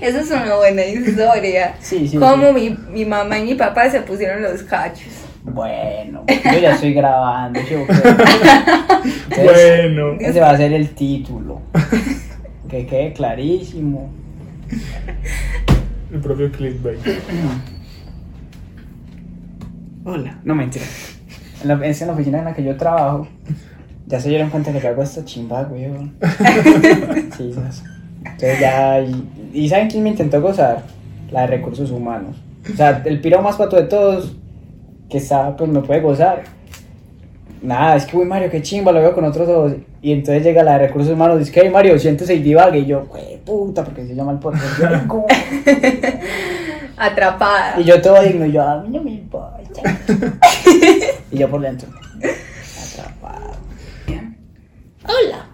Esa es una buena historia. Sí, sí, Como mi, mi mamá y mi papá se pusieron los cachos. Bueno, yo ya estoy grabando, yo creo. Entonces, Bueno. ese va a ser el título. Que quede clarísimo. El propio clickbait. Hola. No mentira. En la, es en la oficina en la que yo trabajo. Ya se dieron cuenta que hago esta chimba, weón. Sí. Entonces ya. Y, ¿saben quién me intentó gozar? La de recursos humanos. O sea, el piro más pato de todos, que está, pues me puede gozar. Nada, es que, uy, Mario, qué chimba, lo veo con otros dos. Y entonces llega la de recursos humanos, dice que, "Hey, Mario, siéntese y divague. Y yo, güey, puta, porque se llama el podcast. Yo, ¿cómo? Atrapada. Y yo todo digno, y yo, a mí no me importa. y yo por dentro, atrapado. Hola.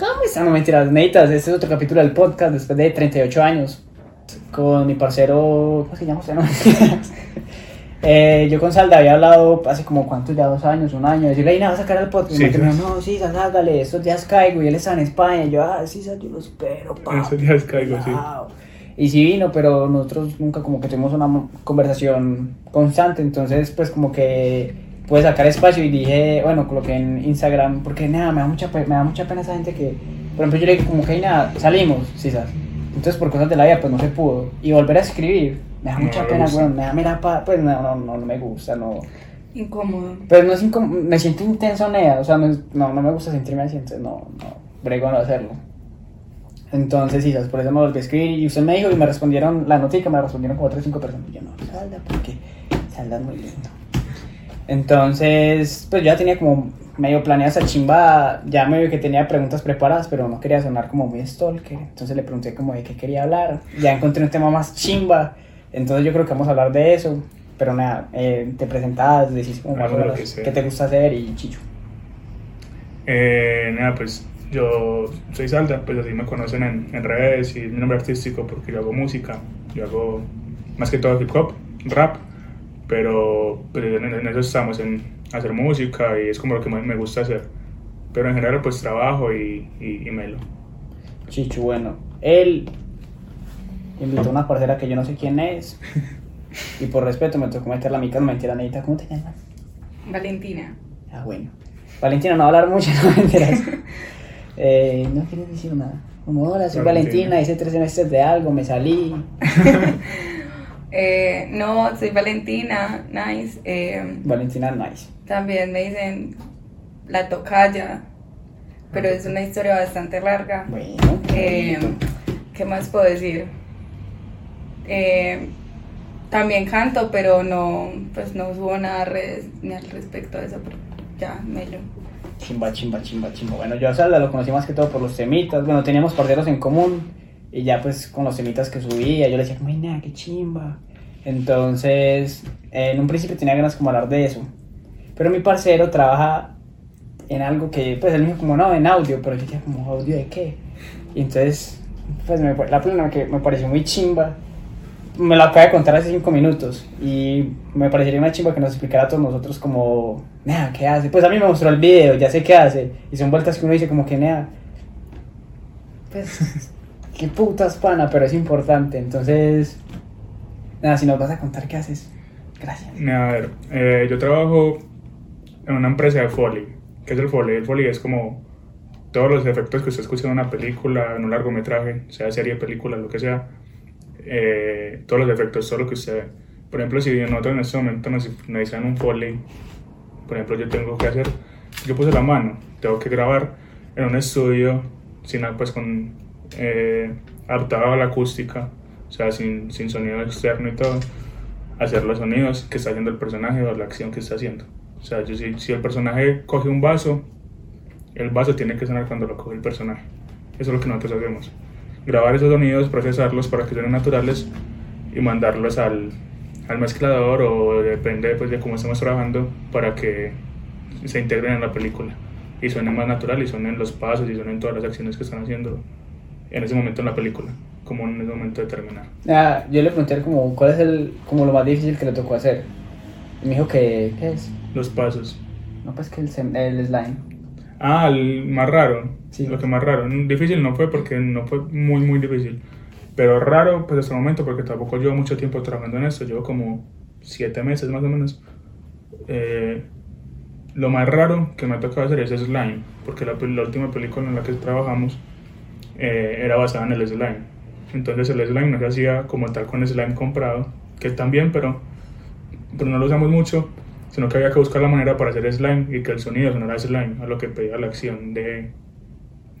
¿Cómo están? No mentiras, neitas, este es otro capítulo del podcast después de 38 años. Con mi parcero, ¿cómo se llama usted? No. Eh, yo con Salda había hablado hace como cuántos ya, dos años, un año, decirle, "Ey, nada, va a sacar el podcast. Sí, y me dijo, no, sí, Sal, sálgale, estos días caigo. Y él está en España. Y yo, ah, sí, Sal, yo lo espero, pa. Esos días caigo, sí. Y sí vino, pero nosotros nunca como que tuvimos una conversación constante, entonces pues como que pude sacar espacio y dije, bueno, coloqué en Instagram, porque nada, me da mucha, me da mucha pena esa gente que, por ejemplo, yo le dije como que "Hey, nada, salimos, ¿sabes? Entonces por cosas de la vida pues no se pudo. Y volver a escribir, me da No, mucha pena, bueno, me da mera pa- pues no, no, no, no me gusta, no. Incómodo. Pero no es incom- me siento intenso, nea, o sea, no, es- no, no me gusta sentirme así, entonces no, no, brego no hacerlo. Entonces, sí, ¿sabes? por eso me volví a escribir y usted me dijo y me respondieron, la notica me respondieron como 3 o 5 personas. Y yo, no, salda, porque salda muy lindo. Entonces, pues yo ya tenía como medio planeada esa chimba, ya medio que tenía preguntas preparadas, pero no quería sonar como muy stalker. Entonces le pregunté como de qué quería hablar. Ya encontré un tema más chimba, entonces yo creo que vamos a hablar de eso. Pero nada, eh, te presentas, decís como más o menos qué te gusta hacer y chicho. Eh, nada, pues yo soy Salda, pues así me conocen en, en redes y mi nombre artístico porque yo hago música, yo hago más que todo hip hop, rap, pero pues, en, en eso estamos, en hacer música y es como lo que más me gusta hacer. Pero en general pues trabajo y, y, y melo. Chicho, bueno, él invitó a una parcera que yo no sé quién es. Y por respeto me tocó meterla a mi casa, no mentira, Neita, ¿cómo te llamas? Valentina. Ah, bueno. Valentina, no va a hablar mucho, no mentiras. Eh, no quieres decir nada. Como, hola, soy Valentina. Valentina, hice tres semestres de algo, me salí. Eh, no, soy Valentina, nice. Eh, Valentina, nice. también me dicen la tocaya, pero es una historia bastante larga. Bueno, Eh, ¿Qué más puedo decir? Eh, también canto, pero no, pues no subo nada a redes ni al respecto de eso, pero ya, melo. chimba, chimba, chimba, chimba. Bueno, yo a Salda lo conocí más que todo por los temitas. Bueno, teníamos parceros en común. Y ya pues con los temitas que subía, yo le decía como, "Ay, nada, qué chimba. Entonces, en un principio tenía ganas como hablar de eso. Pero mi parcero trabaja en algo que, pues él me dijo como, no, en audio, pero yo decía como, ¿audio de qué? Y entonces, pues me, la primera que me pareció muy chimba, me lo acaba de contar hace cinco minutos y me parecería una chimba que nos explicara a todos nosotros como, nea, ¿qué hace? Pues a mí me mostró el video, ya sé qué hace. Y son vueltas que uno dice como que, nea, pues, qué putas pana, pero es importante. Entonces, nada, si nos vas a contar qué haces, gracias. A ver, eh, yo trabajo en una empresa de Foley. ¿Qué es el Foley? El Foley es como todos los efectos que usted escucha en una película, en un largometraje, sea serie, película, lo que sea. eh, todos los efectos, todo lo que usted ve. Por ejemplo, si nosotros en este momento nos necesitan un Foley, por ejemplo, yo tengo que hacer, yo puse la mano, tengo que grabar en un estudio, sin, pues con, eh, a la acústica, o sea, sin, sin sonido externo y todo hacer los sonidos que está haciendo el personaje o la acción que está haciendo. O sea, yo, si, si el personaje coge un vaso, el vaso tiene que sonar cuando lo coge el personaje. Eso es lo que nosotros hacemos. Grabar esos sonidos, procesarlos para que suenen naturales y mandarlos al, al mezclador o depende pues, de cómo estemos trabajando para que se integren en la película y suenen más natural y suenen los pasos y suenen todas las acciones que están haciendo en ese momento en la película, como en ese momento determinado. Ah, yo le pregunté como, ¿cuál es el, como lo más difícil que le tocó hacer? Y me dijo que, ¿qué es? Los pasos. No, pues que el, el slime. Ah, el más raro. Sí. Lo que más raro. Difícil no fue porque no fue muy, muy difícil. Pero raro, pues hasta el momento, porque tampoco llevo mucho tiempo trabajando en esto, llevo como siete meses más o menos. Eh, lo más raro que me ha tocado hacer es slime, porque la, la última película en la que trabajamos eh, era basada en el slime. Entonces el slime no se hacía como tal con slime comprado, que también, pero, pero no lo usamos mucho, sino que había que buscar la manera para hacer slime y que el sonido sonara slime, a lo que pedía la acción de,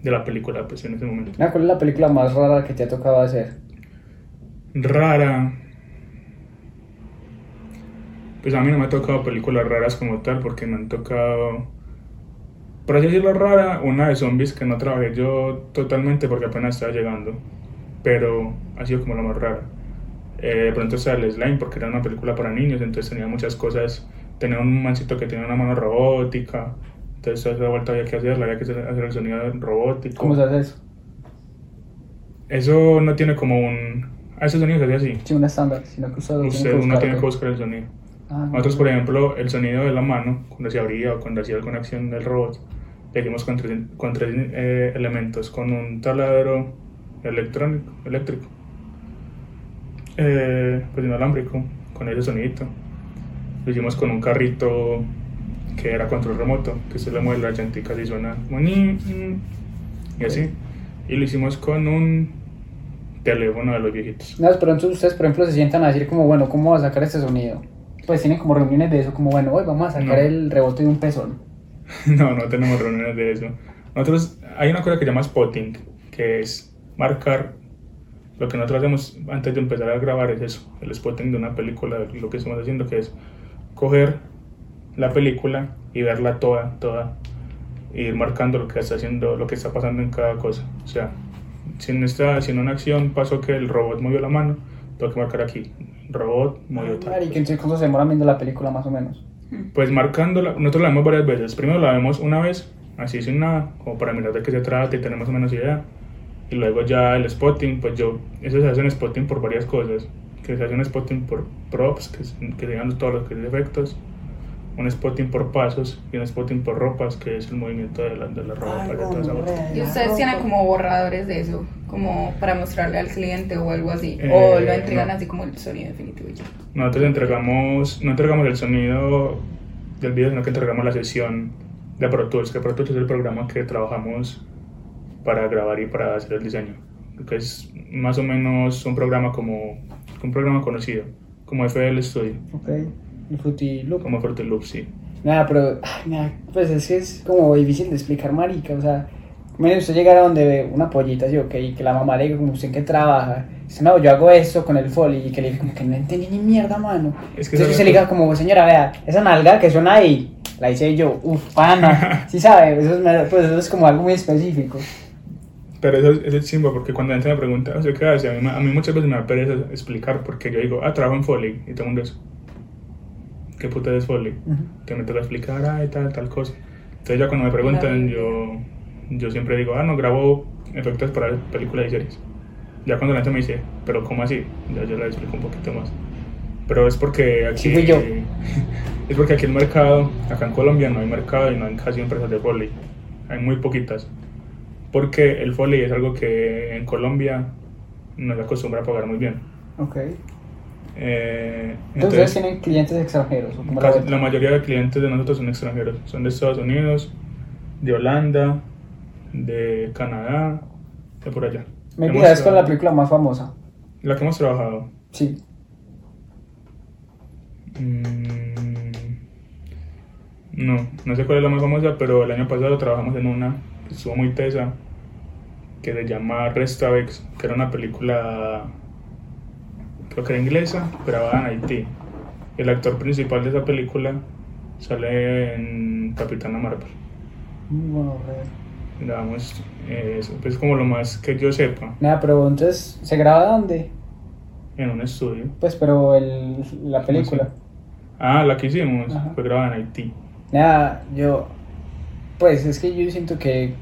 de la película pues, en ese momento. ¿Cuál es la película más rara que te ha tocado hacer? Rara. Pues a mí no me ha tocado películas raras como tal, porque me han tocado, por así decirlo, rara, una de zombies que no trabajé yo totalmente porque apenas estaba llegando, pero ha sido como la más rara. Eh, de pronto está el Slime, porque era una película para niños, entonces tenía muchas cosas. Tenía un mancito que tenía una mano robótica, entonces esa vuelta había que hacerla, había que hacer el sonido robótico. ¿Cómo se hace eso? Eso no tiene como un. A ese sonido se hace así. Sí, un estándar, sino que usted, Usted, uno tiene que buscar el sonido. Ah, Nosotros, por ejemplo, el sonido de la mano, cuando se abría o cuando hacía alguna acción del robot, le hicimos con tres, con tres eh, elementos, con un taladro electrónico, eléctrico, eh, pues inalámbrico, con ese sonidito. Lo hicimos con un carrito que era control remoto, que se le mueve la llantica y suena como ni, y así. Y lo hicimos con un teléfono de los viejitos. No, pero entonces ustedes, por ejemplo, se sientan a decir como, bueno, ¿cómo va a sacar este sonido? Pues tienen como reuniones de eso, como, bueno, hoy vamos a sacar No. el rebote de un pezón. No, no tenemos reuniones de eso. Nosotros, hay una cosa que se llama spotting, que es marcar lo que nosotros hacemos antes de empezar a grabar es eso, el spotting de una película, lo que estamos haciendo, que es coger la película y verla toda, toda, y ir marcando lo que está haciendo, lo que está pasando en cada cosa. O sea, si en, esta, si en una acción pasó que el robot movió la mano, tengo que marcar aquí, robot movió tal. Marica, cosa. entonces ¿cuánto se demoran viendo la película más o menos? Pues marcándola, nosotros la vemos varias veces. Primero la vemos una vez, así sin nada, como para mirar de qué se trata y tener más o menos idea. Y luego ya el spotting, pues yo, eso se hace en spotting por varias cosas. Que se hace un spotting por props, que, que sean todos los que efectos. Un spotting por pasos y un spotting por ropas, que es el movimiento de la, de la ropa. y de toda esa. ¿Y ustedes tienen como borradores de eso? Como para mostrarle al cliente o algo así. Eh, o lo entregan no. así como el sonido definitivo y ya. Nosotros entregamos, no entregamos el sonido del video, sino que entregamos la sesión de Pro Tools, que Pro Tools es el programa que trabajamos para grabar y para hacer el diseño. Que es más o menos un programa como un programa conocido, como FL Studio, Ok, el Fruity Loop. como Fruity Loop, sí. Nada, pero, ay, nada, pues es que es como difícil de explicar, marica, o sea, mire, usted llegar a donde ve una pollita así, ok, y que la mamá le diga como usted en qué trabaja, dice, no, yo hago esto con el folio, y que le diga como que no entendí ni mierda, mano. Es que Entonces eso- usted le diga como, señora, vea, esa nalga que suena ahí, la hice yo, uff, pana, sí sabe, eso es, pues eso es como algo muy específico. Pero eso, es- eso es chimba porque cuando la gente me pregunta, o sea, ¿qué hace? A mí, a mí muchas veces me da pereza explicar porque yo digo, ah, trabajo en Foley y todo el mundo es, ¿qué puta es Foley? Ujú. que me toca explicar, ay, tal, tal cosa. Entonces ya cuando me preguntan, yo, yo siempre digo, ah, no, grabo efectos para películas y series. Ya cuando la gente me dice, pero ¿cómo así? Ya yo le explico un poquito más. Pero es porque aquí... Sí, yo. Es porque aquí el mercado, acá en Colombia no hay mercado y no hay casi empresas de Foley. Hay muy poquitas. Porque el Foley es algo que en Colombia no se acostumbra a pagar muy bien. Ok. Eh, Entonces, ustedes tienen clientes extranjeros, o la Casi- vuelta? la mayoría de clientes de nosotros son extranjeros. Son de Estados Unidos, de Holanda, de Canadá, de por allá. Me olvidas con la película más famosa. La que hemos trabajado. Sí. mm, no, no sé cuál es la más famosa, pero el año pasado trabajamos en una que estuvo muy tesa, que se llama Restavex, que era una película, creo que era inglesa, grabada en Haití. El actor principal de esa película sale en Capitana Marvel. Muy bueno, re. Digamos, eh, eso es como lo más que yo sepa Nada, pero entonces, ¿se graba dónde? en un estudio. Pues, pero el, la película. Ah, la que hicimos Ajá. fue grabada en Haití. Nada, yo. Pues es que yo siento que.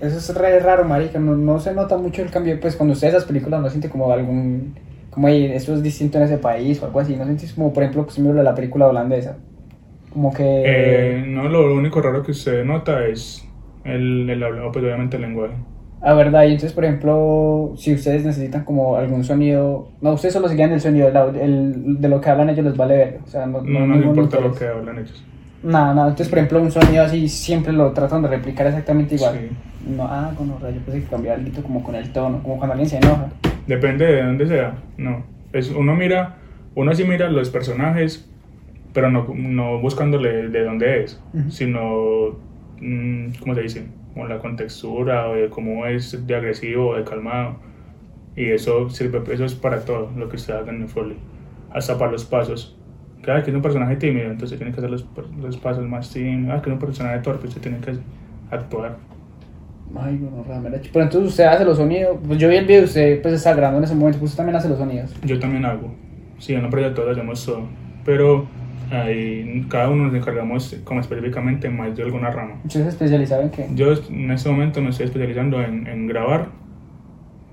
Eso es re raro, marica. No, no se nota mucho el cambio. Pues cuando usted esas películas no siente como algún. Como "Ey, esto es distinto en ese país o algo así. No sentís como, por ejemplo, que me la película holandesa. Como que. Eh, no, lo único raro que usted nota es el, el hablado, pues obviamente el lenguaje. Ah, verdad, y entonces, por ejemplo, si ustedes necesitan como algún sonido, no, ustedes solo siguen el sonido, el, el- de lo que hablan ellos les vale ver, o sea, no, No, no, les importa interesa. lo que hablan ellos. Nada, nada, entonces, por ejemplo, un sonido así siempre lo tratan de replicar exactamente igual. Sí. No, ah, con los rayos, pensé que cambiaba algo como con el tono, como cuando alguien se enoja. Depende de dónde sea. No. Es, uno mira, uno sí mira los personajes, pero no, no buscándole de dónde es, Ujú. sino, mm, ¿cómo se dice? Con la contextura o de cómo es de agresivo o de calmado. Y eso sirve, eso es para todo lo que usted haga en el folio. Hasta para los pasos. Cada que es un personaje tímido, entonces tiene que hacer los, los pasos más tímidos. Ah, que es un personaje torpe, usted tiene que actuar. Ay, bueno, realmente. Pero entonces usted hace los sonidos, pues yo vi el video, usted pues está grabando en ese momento, pues usted también hace los sonidos. Yo también hago. Sí, en la todos hacemos todo. Pero ahí cada uno nos encargamos como específicamente más de alguna rama. ¿Usted se especializaba en qué? Yo en este momento me estoy especializando en, en grabar,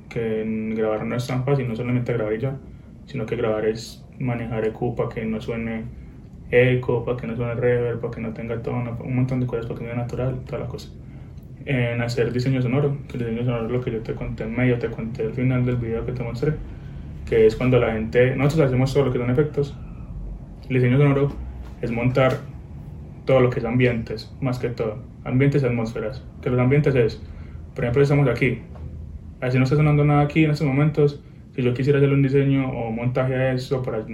que en grabar no es tan fácil, no solamente grabar y ya, sino que grabar es manejar eco para que no suene eco, para que no suene reverb, para que no tenga tono, un montón de cosas para que sea natural, toda la cosa. En hacer diseño sonoro, el diseño sonoro es lo que yo te conté en medio, te conté al final del video que te mostré, que es cuando la gente, nosotros hacemos todo lo que son efectos, el diseño sonoro es montar todo lo que es ambientes, más que todo. Ambientes y atmósferas. Que los ambientes es, por ejemplo, estamos aquí. Así no está sonando nada aquí en estos momentos. Si yo quisiera hacer un diseño o montaje a eso para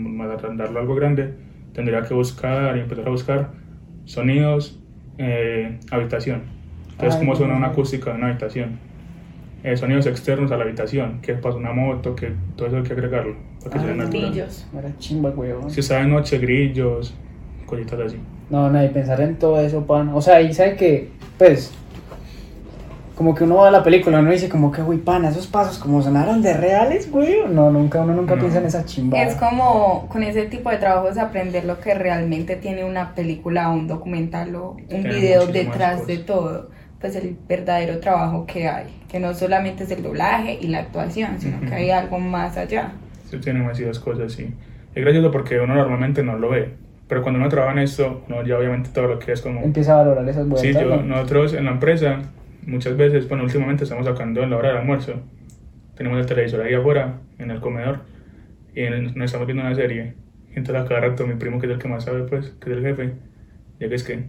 darlo algo grande, tendría que buscar y empezar a buscar sonidos, eh, habitación. Entonces, Ay, cómo suena una acústica de una habitación. Eh, sonidos externos a la habitación, que pasa una moto, que todo eso hay que agregarlo para que Ay, natural. Grillos. Era chimba, weón. Si está de noche, grillos, cositas así. No, no, y pensar en todo eso, pan. O sea, y sabe que, pues, como que uno va a la película, uno dice como que, güey, pan, esos pasos como sonaron de reales, güey. No, nunca, uno nunca No. piensa en esa chimba. Es como con ese tipo de trabajos aprender lo que realmente tiene una película, un documental o un Tiene video detrás de todo. Pues el verdadero trabajo que hay, que no solamente es el doblaje y la actuación, sino que Ujú. hay algo más allá. Se tiene demasiadas cosas, sí. Es gracioso porque uno normalmente no lo ve. Pero cuando uno trabaja en esto, uno ya obviamente todo lo que es como... Empieza a valorar esas vueltas. Sí, yo, ¿no? nosotros en la empresa, muchas veces, bueno, últimamente estamos sacando en la hora del almuerzo. Tenemos el televisor ahí afuera, en el comedor, y nos estamos viendo una serie. Y entonces a cada rato mi primo, que es el que más sabe, pues, que es el jefe, llega es que,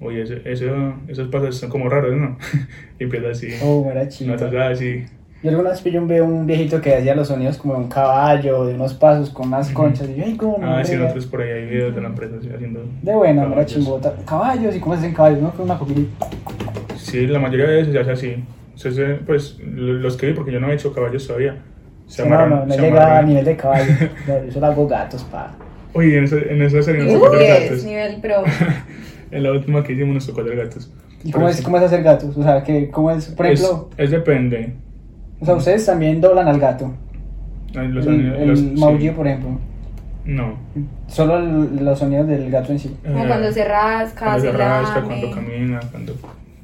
oye, eso, eso- esos pasos son como raros, ¿no? y empieza así, Oh, era nosotros así, Yo alguna vez un, veo un viejito que hacía los sonidos como de un caballo, de unos pasos con unas conchas. Y yo, ay, cómo Ah, sí, ría". nosotros por ahí hay videos de la empresa así, haciendo. De buena, era caballos. chimbota. Caballos, ¿y cómo se hacen caballos? ¿No? Con una coquilla. Sí, la mayoría de veces se hace así. Se hace, pues lo- los que vi, porque yo no he hecho caballos todavía. Se Sí, no, amarran- no, no se llega a nivel de caballo. No, yo solo hago gatos, pa. Oye, en esa, en esa serie hacer es gatos. nivel pro. En la última que hicimos nos tocó hacer gatos. ¿Y cómo es, sí. cómo es hacer gatos? O sea, que, ¿cómo es? Por Es- ejemplo, Es, depende. o sea, ustedes también doblan al gato. Los, el sonidos- el los- sí. maullido, por ejemplo. No. Solo el- los sonidos del gato en sí. Como Eh, cuando se rasca, cuando se se rasca, lame. cuando camina, cuando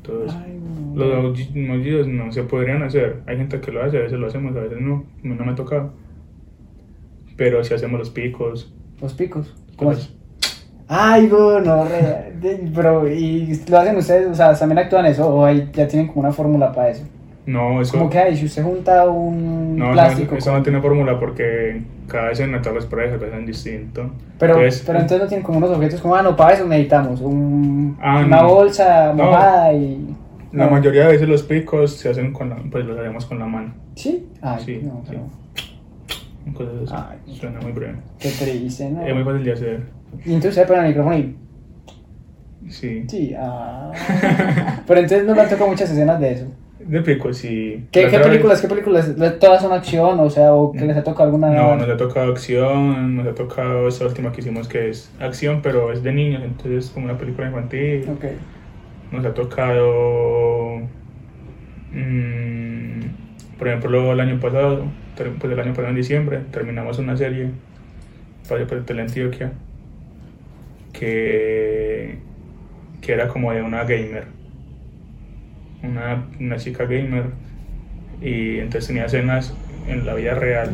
todo eso. Ay, no. Los maulli- maullidos no se podrían hacer. Hay gente que lo hace, a veces lo hacemos, a veces no. No me ha tocado. Pero si hacemos los picos. Los picos. ¿Cómo es? Ay, bueno, re- de- pero ¿y lo hacen ustedes? O sea, ¿también actúan eso? ¿O hay- ya tienen como una fórmula para eso? No, eso. Como que hay, si usted junta un No, plástico. no, eso con- no tiene fórmula porque cada escena, todas las pruebas se hacen distinto. Pero, Entonces, pero entonces no tienen como unos objetos como, ah, no, para eso necesitamos un, Ah, una no. bolsa No. mojada y... La no. mayoría de veces los picos se hacen con la, pues los hacemos con la mano. ¿Sí? Ay, Sí, no, sí. pero Cosas así. Ay. Suena muy breve. qué triste, ¿no? Es muy fácil de hacer. Y entonces usted pone el micrófono y... Sí. Sí, ah... pero entonces no le han tocado muchas escenas de eso. De picos, sí. ¿Qué, películas, qué películas? ¿Todas son acción? O sea, ¿o que les ha tocado alguna...? No, nos ha tocado acción, nos ha tocado esa última que hicimos que es acción, pero es de niños, entonces es como una película infantil. Ok. Nos ha tocado, mm, por ejemplo, el año pasado, pues el año pasado en diciembre, terminamos una serie para para Teleantioquia que, que era como de una gamer, una, una chica gamer, y entonces tenía escenas en la vida real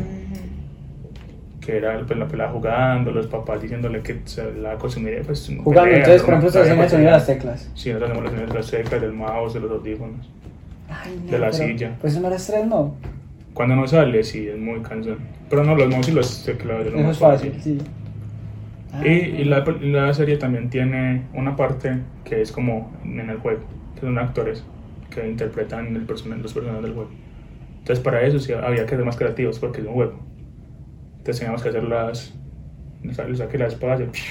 que era pues, la pelada jugando, los papás diciéndole que se la consumiría pues Jugando, pelea, entonces, por ¿no? ejemplo, ustedes hacen el sonido de las teclas. Sí, nosotros hacemos los sonidos de las teclas, del mouse, de los audífonos. Ay, no, de la pero- silla. Pues eso no era estrés, no. Cuando no sale, sí, es muy cansón. Pero no, los mouse y los teclados es lo más es fácil, sí. Y, y la, la serie también tiene una parte que es como en el juego, que son actores que interpretan el person- los personajes del juego. Entonces para eso sí había que ser más creativos porque es un juego. Entonces teníamos que hacer las... Le saqué la espada y ¡piu!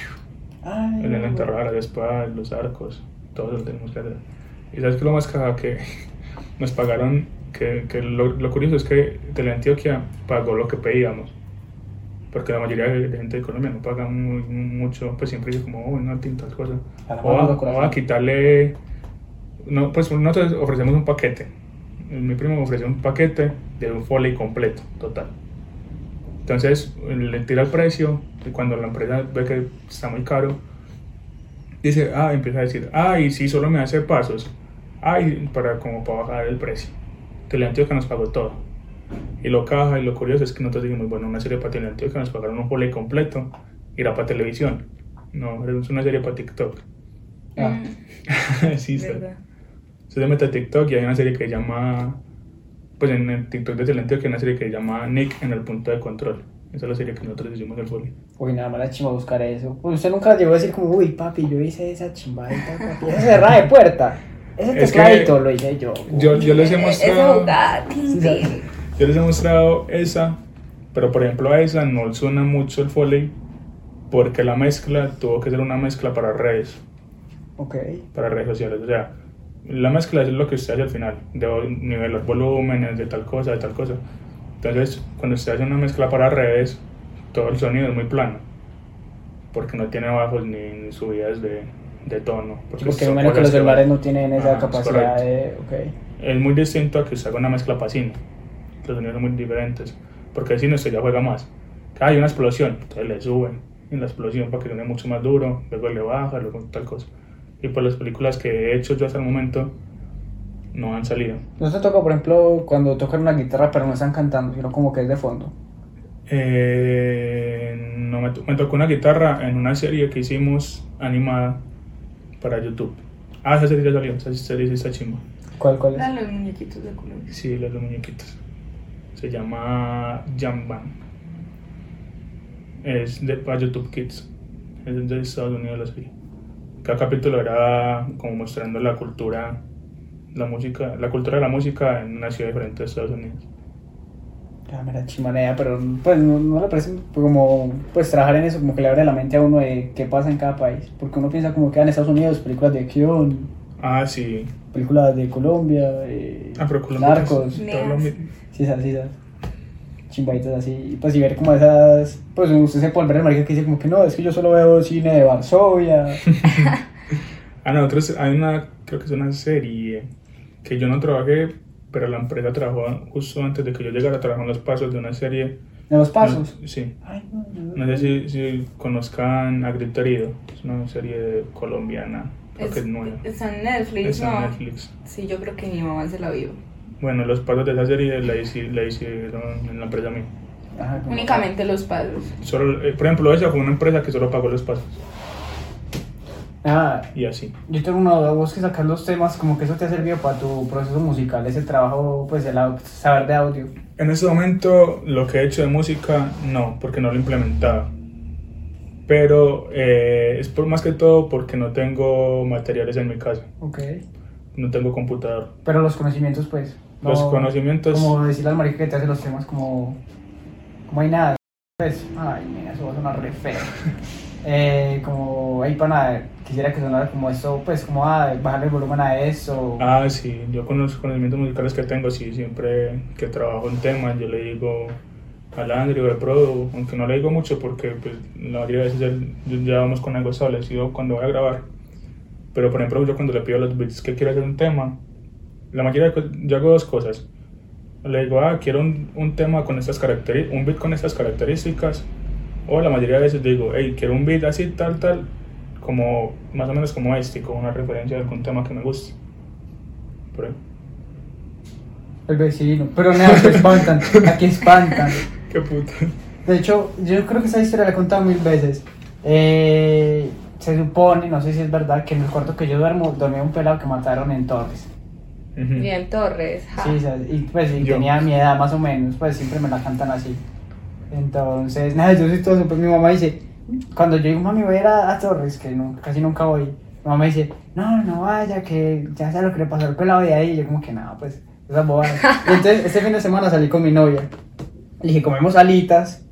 Ay, en la espadas, los arcos, todo eso lo tenemos que hacer. Y sabes que lo más caja que nos pagaron, que, que lo, lo curioso es que Teleantioquia pagó lo que pedíamos. Porque la mayoría de de gente de Colombia no paga muy- mucho, pues siempre dice como, oh, no, tintas cosas. A la O a, o a quitarle, no, pues nosotros ofrecemos un paquete. Mi primo me ofreció un paquete de un foley completo, total. Entonces le tira el precio y cuando la empresa ve que está muy caro, dice, ah, empieza a decir, ah, y si solo me hace pasos, ay, para como para bajar el precio. Teleantioquia nos pagó todo. Y lo caja y lo curioso es que nosotros dijimos, bueno, una serie para Teleantioquia nos pagaron un foley completo y era para televisión. No, es una serie para TikTok. Ah. Mm, sí, sí. verdad. Se mete a TikTok y hay una serie que se llama, pues en el TikTok de Teleantioquia hay una serie que se llama Nick en el punto de control. Esa es la serie que nosotros hicimos del foley. Uy, nada más la chimba buscar eso. Pues usted nunca llegó a decir como, uy, papi, yo hice esa chimbadita, papi. Esa cerrada de puerta. Ese Es que tecladito lo hice yo. Yo, yo les he Eh, Esa Yo les he mostrado esa, pero por ejemplo a esa no suena mucho el foley porque la mezcla tuvo que ser una mezcla para redes, Ok. para redes sociales. O sea, la mezcla es lo que usted hace al final, de nivelar volúmenes, de tal cosa, de tal cosa. Entonces, cuando usted hace una mezcla para redes, todo el sonido es muy plano, porque no tiene bajos ni, subidas de, de tono. Porque son me imagino que los celulares no tienen esa es capacidad correcto. de. Ok. es muy distinto a que usted haga una mezcla para cine. Los sonidos son muy diferentes. Porque el cine usted ya juega más. Ah, Hay una explosión, entonces le suben en la explosión para que suene mucho más duro, luego le baja, luego tal cosa. Y pues las películas que he hecho yo hasta el momento no han salido. ¿No te toca, por ejemplo, cuando tocan una guitarra pero no están cantando, sino como que es de fondo? Eh, no me, to- me tocó una guitarra en una serie que hicimos animada para YouTube. Ah, esa serie ya salió, esa serie sí está chimba. ¿Cuál, cuál es? Ah, los muñequitos de Colombia. Sí, los de muñequitos. Se llama Jamban. Es de para YouTube Kids. Es de Estados Unidos la serie. Cada capítulo era como mostrando la cultura, la música, la cultura de la música en una ciudad diferente de Estados Unidos. La chimanea, pero pues no, no le parece como pues trabajar en eso, como que le abre la mente a uno de qué pasa en cada país. Porque uno piensa como que en Estados Unidos, películas de acción, Ah, sí. películas de Colombia, eh, Ah, pero Colombia narcos, es todo lo mismo. Sí, esas, sí, esas chimbaditas así. Y pues y ver como esas, pues usted se puede volver el marica que dice como que no, es que yo solo veo cine de Varsovia. Ah, nosotros hay una, creo que es una serie que yo no trabajé, pero la empresa trabajó justo antes de que yo llegara, trabajó en los pasos de una serie. de los pasos. Sí. Ay, no, no, No sé si, si conozcan A Grito Herido, es una serie colombiana, creo que es nueva. Está en Netflix, Está ¿no? en Netflix. Sí, yo creo que mi mamá se la vio. Bueno, los pasos de esa serie la, hice- la hicieron en la empresa mía. Ajá, Únicamente los pasos. Solo, eh, por ejemplo, esa fue una empresa que solo pagó los pasos Ah, y así. Yo tengo una duda, vos que sacas los temas, como que eso te ha servido para tu proceso musical, ese trabajo, pues el saber de audio. En este momento, lo que he hecho de música, no, porque no lo he implementado. Pero eh, es por más que todo porque no tengo materiales en mi casa, Ok. no tengo computador. Pero los conocimientos, pues. No- Los conocimientos, Como decirle al marica que te hace los temas como... Como hay nada. Pues, ay, mira, eso va a sonar re feo. eh, como, hay para nada, quisiera que sonara como esto, pues como, ah, bajarle el volumen a eso. Ah, sí, yo con los conocimientos musicales que tengo, sí, siempre que trabajo en temas, yo le digo al Andrew, al Produ, aunque no le digo mucho porque pues, la mayoría de veces él- ya vamos con algo establecido cuando voy a grabar. Pero por ejemplo, yo cuando le pido a los beats que quiero hacer un tema, la cosas, yo hago dos cosas. Le digo, ah, quiero un, un tema con estas características, un beat con estas características. O la mayoría de veces digo, hey, quiero un beat así, tal, tal, como más o menos como este, con una referencia de algún tema que me guste. Por ahí. El vecino. Pero no, aquí espantan, aquí espantan. Qué puta. De hecho, yo creo que esa historia la he contado mil veces. Eh, se supone, no sé si es verdad, que en el cuarto que yo duermo dormía un pelado que mataron en Torres. Bien Torres. ja. Sí, ¿sabes? y pues y Yo. tenía mi edad más o menos, pues siempre me la cantan así. Entonces, nada, yo soy todo, pues mi mamá dice, cuando yo digo, mami, voy a ir a, a Torres, que no, casi nunca voy, mi mamá me dice, no, no vaya, que ya sé lo que le pasó al pelado de ahí, y yo como que nada, pues, esas bobadas. Y entonces, este fin de semana salí con mi novia, le dije, comemos alitas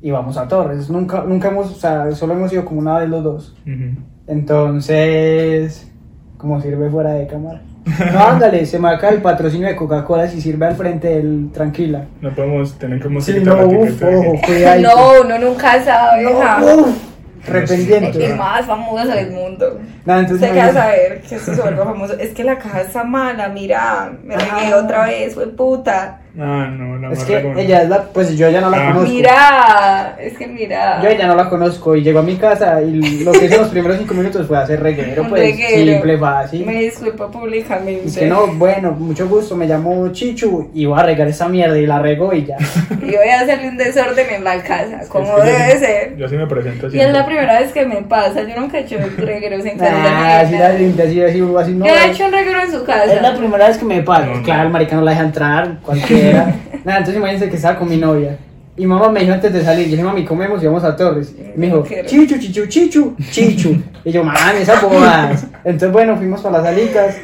y vamos a Torres, nunca, nunca hemos, o sea, solo hemos ido como una vez los dos. Ujú. Entonces, ¿cómo sirve fuera de cámara? No, ándale, se acaba el patrocinio de Coca-Cola si sirve al frente del tranquila. No podemos tener como Sí, quitar no, de ojo, cuidado. No, uno nunca sabe. No, uf, arrependiente. El más famoso del mundo. Nada, entonces Usted me queda saber que esto se vuelve famoso. Es que la caja está mala, mira. Me regué Ah. otra vez, fue puta. Ah, no, la Es que regona. ella es la, pues yo ya no la Ah. conozco. Mira, es que mira. Yo ella no la conozco y llegó a mi casa y lo que hizo en los primeros cinco minutos fue hacer reguero, pues reguero. simple, fácil. Me disculpo públicamente. Es que no, bueno, mucho gusto, me llamo Chichu y voy a regar esa mierda y la rego y ya. Y voy a hacerle un desorden en la casa, como Es que yo debe sí- ser. Yo sí me presento así. Y es la primera vez que me pasa. Yo nunca he hecho regueros en casa. Así la limpia, así, así, así, no. He hecho un reguero en su casa. Es la primera vez que me. No, no. Claro, el marica no la deja entrar, cualquiera. Nada, entonces imagínense que estaba con mi novia. Y mamá me dijo antes de salir, yo dije, mami, comemos y vamos a Torres. Y me dijo, chichu, chichu, chichu, chichu. Y yo, man, esas bobadas. Entonces, bueno, fuimos para las alitas.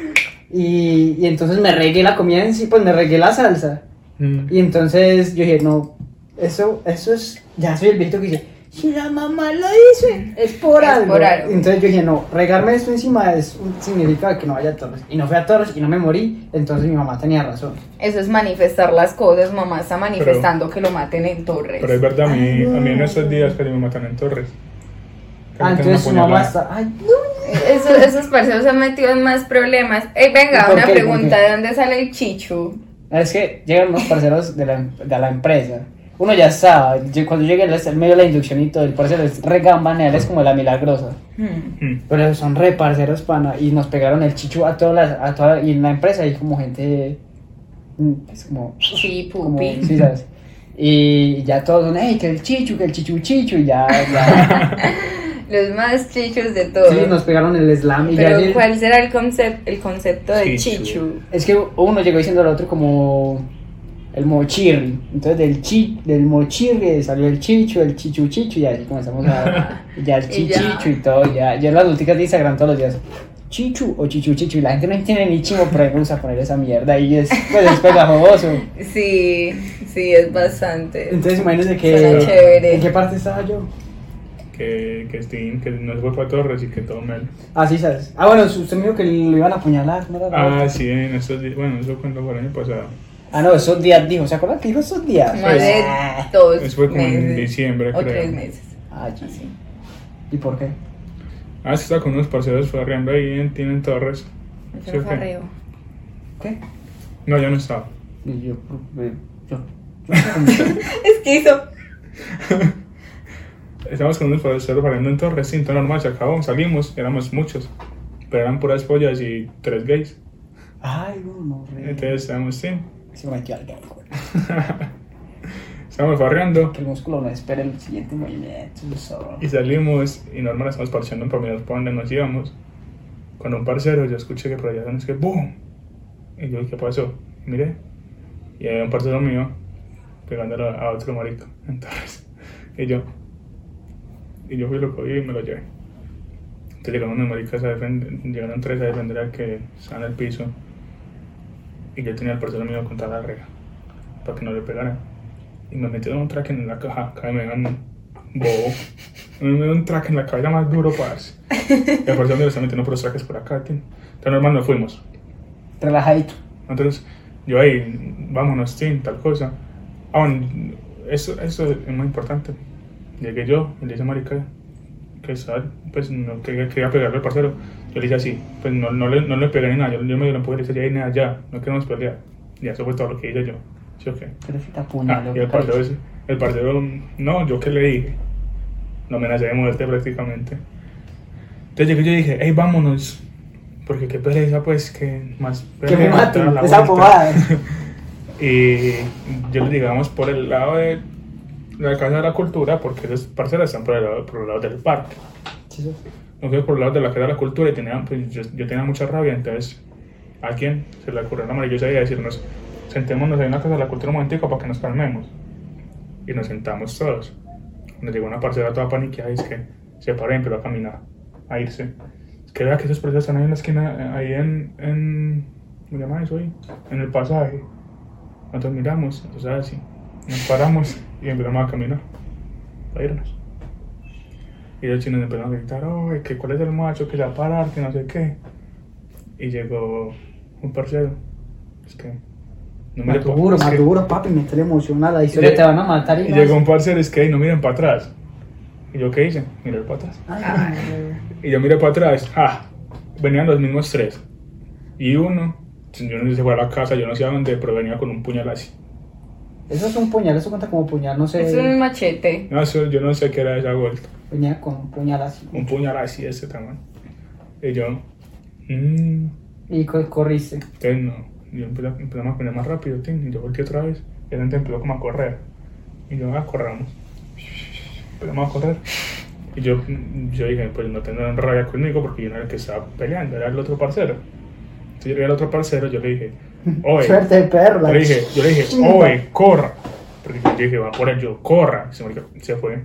Y, y entonces me regué la comida en sí, pues me regué la salsa. Mm. Y entonces yo dije, no, eso, eso es, ya soy el viejito que dice, si la mamá lo dice, es por Es algo. por algo. Entonces yo dije, no, regarme esto encima es un significa que no vaya a Torres. Y no fui a Torres y no me morí, entonces mi mamá tenía razón. Eso es manifestar las cosas. Mamá está manifestando que lo maten en Torres. Pero es verdad, a mí, a mí en estos días casi me matan en Torres. Ah, entonces su mamá está, ay, no. Eso- esos parceros se han metido en más problemas. Ey, venga, ¿Y por una qué? pregunta. ¿De dónde sale el chichu? Es que llegan unos parceros de la, de la empresa. Uno ya sabe, cuando llegué al medio de la inducción y todo, el parcero es regambana, él es como la milagrosa. Hmm. Mm. Pero son re parceros, pana. Y nos pegaron el chichu a todas las. A toda, y en la empresa hay como gente. mm, Es como. Sí, como pupi. sí, ¿sabes? Y ya todos son, hey, que el chichu, que el chichu chichu. Y ya. ya. Los más chichos de todos. sí, nos pegaron el slam. Y ya. Pero ¿cuál será el, concep- el concepto de Chichu. chichu? Es que uno llegó diciendo al otro como. El mochirri. Entonces del, chi, del mochirri salió el chichu, el chichu chichu. Y así comenzamos a. ya el Y ya. chichichu y todo. Ya. Yo en las noticias de Instagram todos los días. Chichu o chichu chichu. Y la gente no entiende ni chimo, pero me gusta poner esa mierda. Y es, pues, es pegajoso. Sí, sí, es bastante. Entonces imagínense que... chévere. ¿En qué parte estaba yo? Que, que Steam, que no fue para Torres y que todo mal. Ah, sí, ¿sabes? Ah, bueno, usted me dijo que lo iban a apuñalar, ¿no Ah, sí, en estos días. Bueno, eso cuando fue el año pasado. Ah, no, esos días dijo, ¿se acuerdan que dijo esos días? Más de Ah, dos Eso fue como en meses. diciembre, O creo. tres meses. Ah, sí. ¿Y por qué? Ah, sí, estaba con unos parceros farreando ahí en, tienen Torres. Sí, fue ok. arreo. ¿Qué? No, yo no estaba. Y yo, eh, yo, yo, Es que hizo. Estábamos con unos parceros farreando en Torres, todo normal, se acabó, salimos, éramos muchos. Pero eran puras pollas y tres gays. Ay, no, no, re. Entonces estábamos, sí. Se me metió al gay, güey. Estábamos farreando Que el músculo no espera el siguiente movimiento. eso. y salimos y normal estamos parcheando para mirar por dónde nos íbamos. Con un parcero yo escuché que por allá es que ¡boom! Y yo, ¿qué pasó? Y miré. Y había un parcero mío pegándole a otro marico. Entonces, y yo. Y yo fui lo cogí y me lo llevé. Entonces llegaron unos maricas a defender, llegaron tres a defender al que estaba en el piso. Y yo tenía al parcero mío contra la reja para que no le pegara. Y me metieron un track en la caja, acá me dan bobo. Me metieron un track en la cabeza más duro, parce. Y al parcero mío está metiendo puros traques por acá, tío. Entonces normal nos fuimos. Relajadito. Entonces, yo ahí, vámonos, sin tal cosa. Ah, bueno, eso, eso es muy importante. Llegué yo y le dije a Marica que estaba, pues no quería, quería pegarle al parcero. Yo le dije así, pues no, no, le, no le pegué ni nada. Yo, yo me dio la empujé y le dije, ya, nada, ya, no queremos pelear. Y eso fue todo lo que hice yo. ¿Sí o qué? Pero si te Ah, apuñaló. y el parcero, ese- el parcero, no, yo qué le dije. Lo amenacé de muerte prácticamente. Entonces llegué yo dije, hey, vámonos. Porque qué pereza, pues, que más Que me maten, esa bobada. Y yo le digamos por el lado de la Casa de la Cultura, porque esos parcelas están por el lado, por el lado del parque. Sí, sí. Nosotros por el lado de la Casa de la Cultura y tenía, pues, yo, yo tenía mucha rabia, entonces ¿A quién? Se le ocurrió la maravillosa idea de decirnos, sentémonos en una casa de la cultura un momentico para que nos calmemos. Y nos sentamos todos. Nos llegó una parcela toda paniqueada y es que se paró y empezó a caminar, a irse. Es que vea que esos presos están ahí en la esquina, ahí en, en ¿cómo se llama eso ahí? En el pasaje. Nosotros miramos, entonces así, nos paramos y empezamos a caminar, para irnos. Y los chinos empezaron a gritar, oh, que cuál es el macho que se va a parar, que no sé qué. Y llegó un parcero. Es que. No es que- maduro, papi, me está emocionada. Y- te van a matar y, llegó es- un parcero, es que "Ey, no miren para atrás. Y yo, ¿qué hice? Mirar para atrás. Ay. Y yo miré para atrás, ¡ah! Venían los mismos tres. Y uno, yo no sé si se fue a la casa, yo no sé a dónde, pero venía con un puñal así. Eso es un puñal, eso cuenta como puñal, no sé. Es un machete. No, eso, yo no sé qué era esa vuelta. Venía con un puñal así. Un puñal así de ese tamaño. Y yo, mmm, Y co- corriste. entonces no. Yo empecé, empezamos a poner más rápido, tin, y yo volteé otra vez. Y gente empezó como a correr. Y yo, ah, corramos. Empezamos a correr. Y yo, yo dije, pues no tendrán rabia conmigo porque yo no era el que estaba peleando, era el otro parcero. Entonces yo llegué al otro parcero, yo le dije, oye, Suerte de perro. yo le dije, yo le dije, oye, corra. Porque yo dije, va por yo, corra. Se, me- se fue,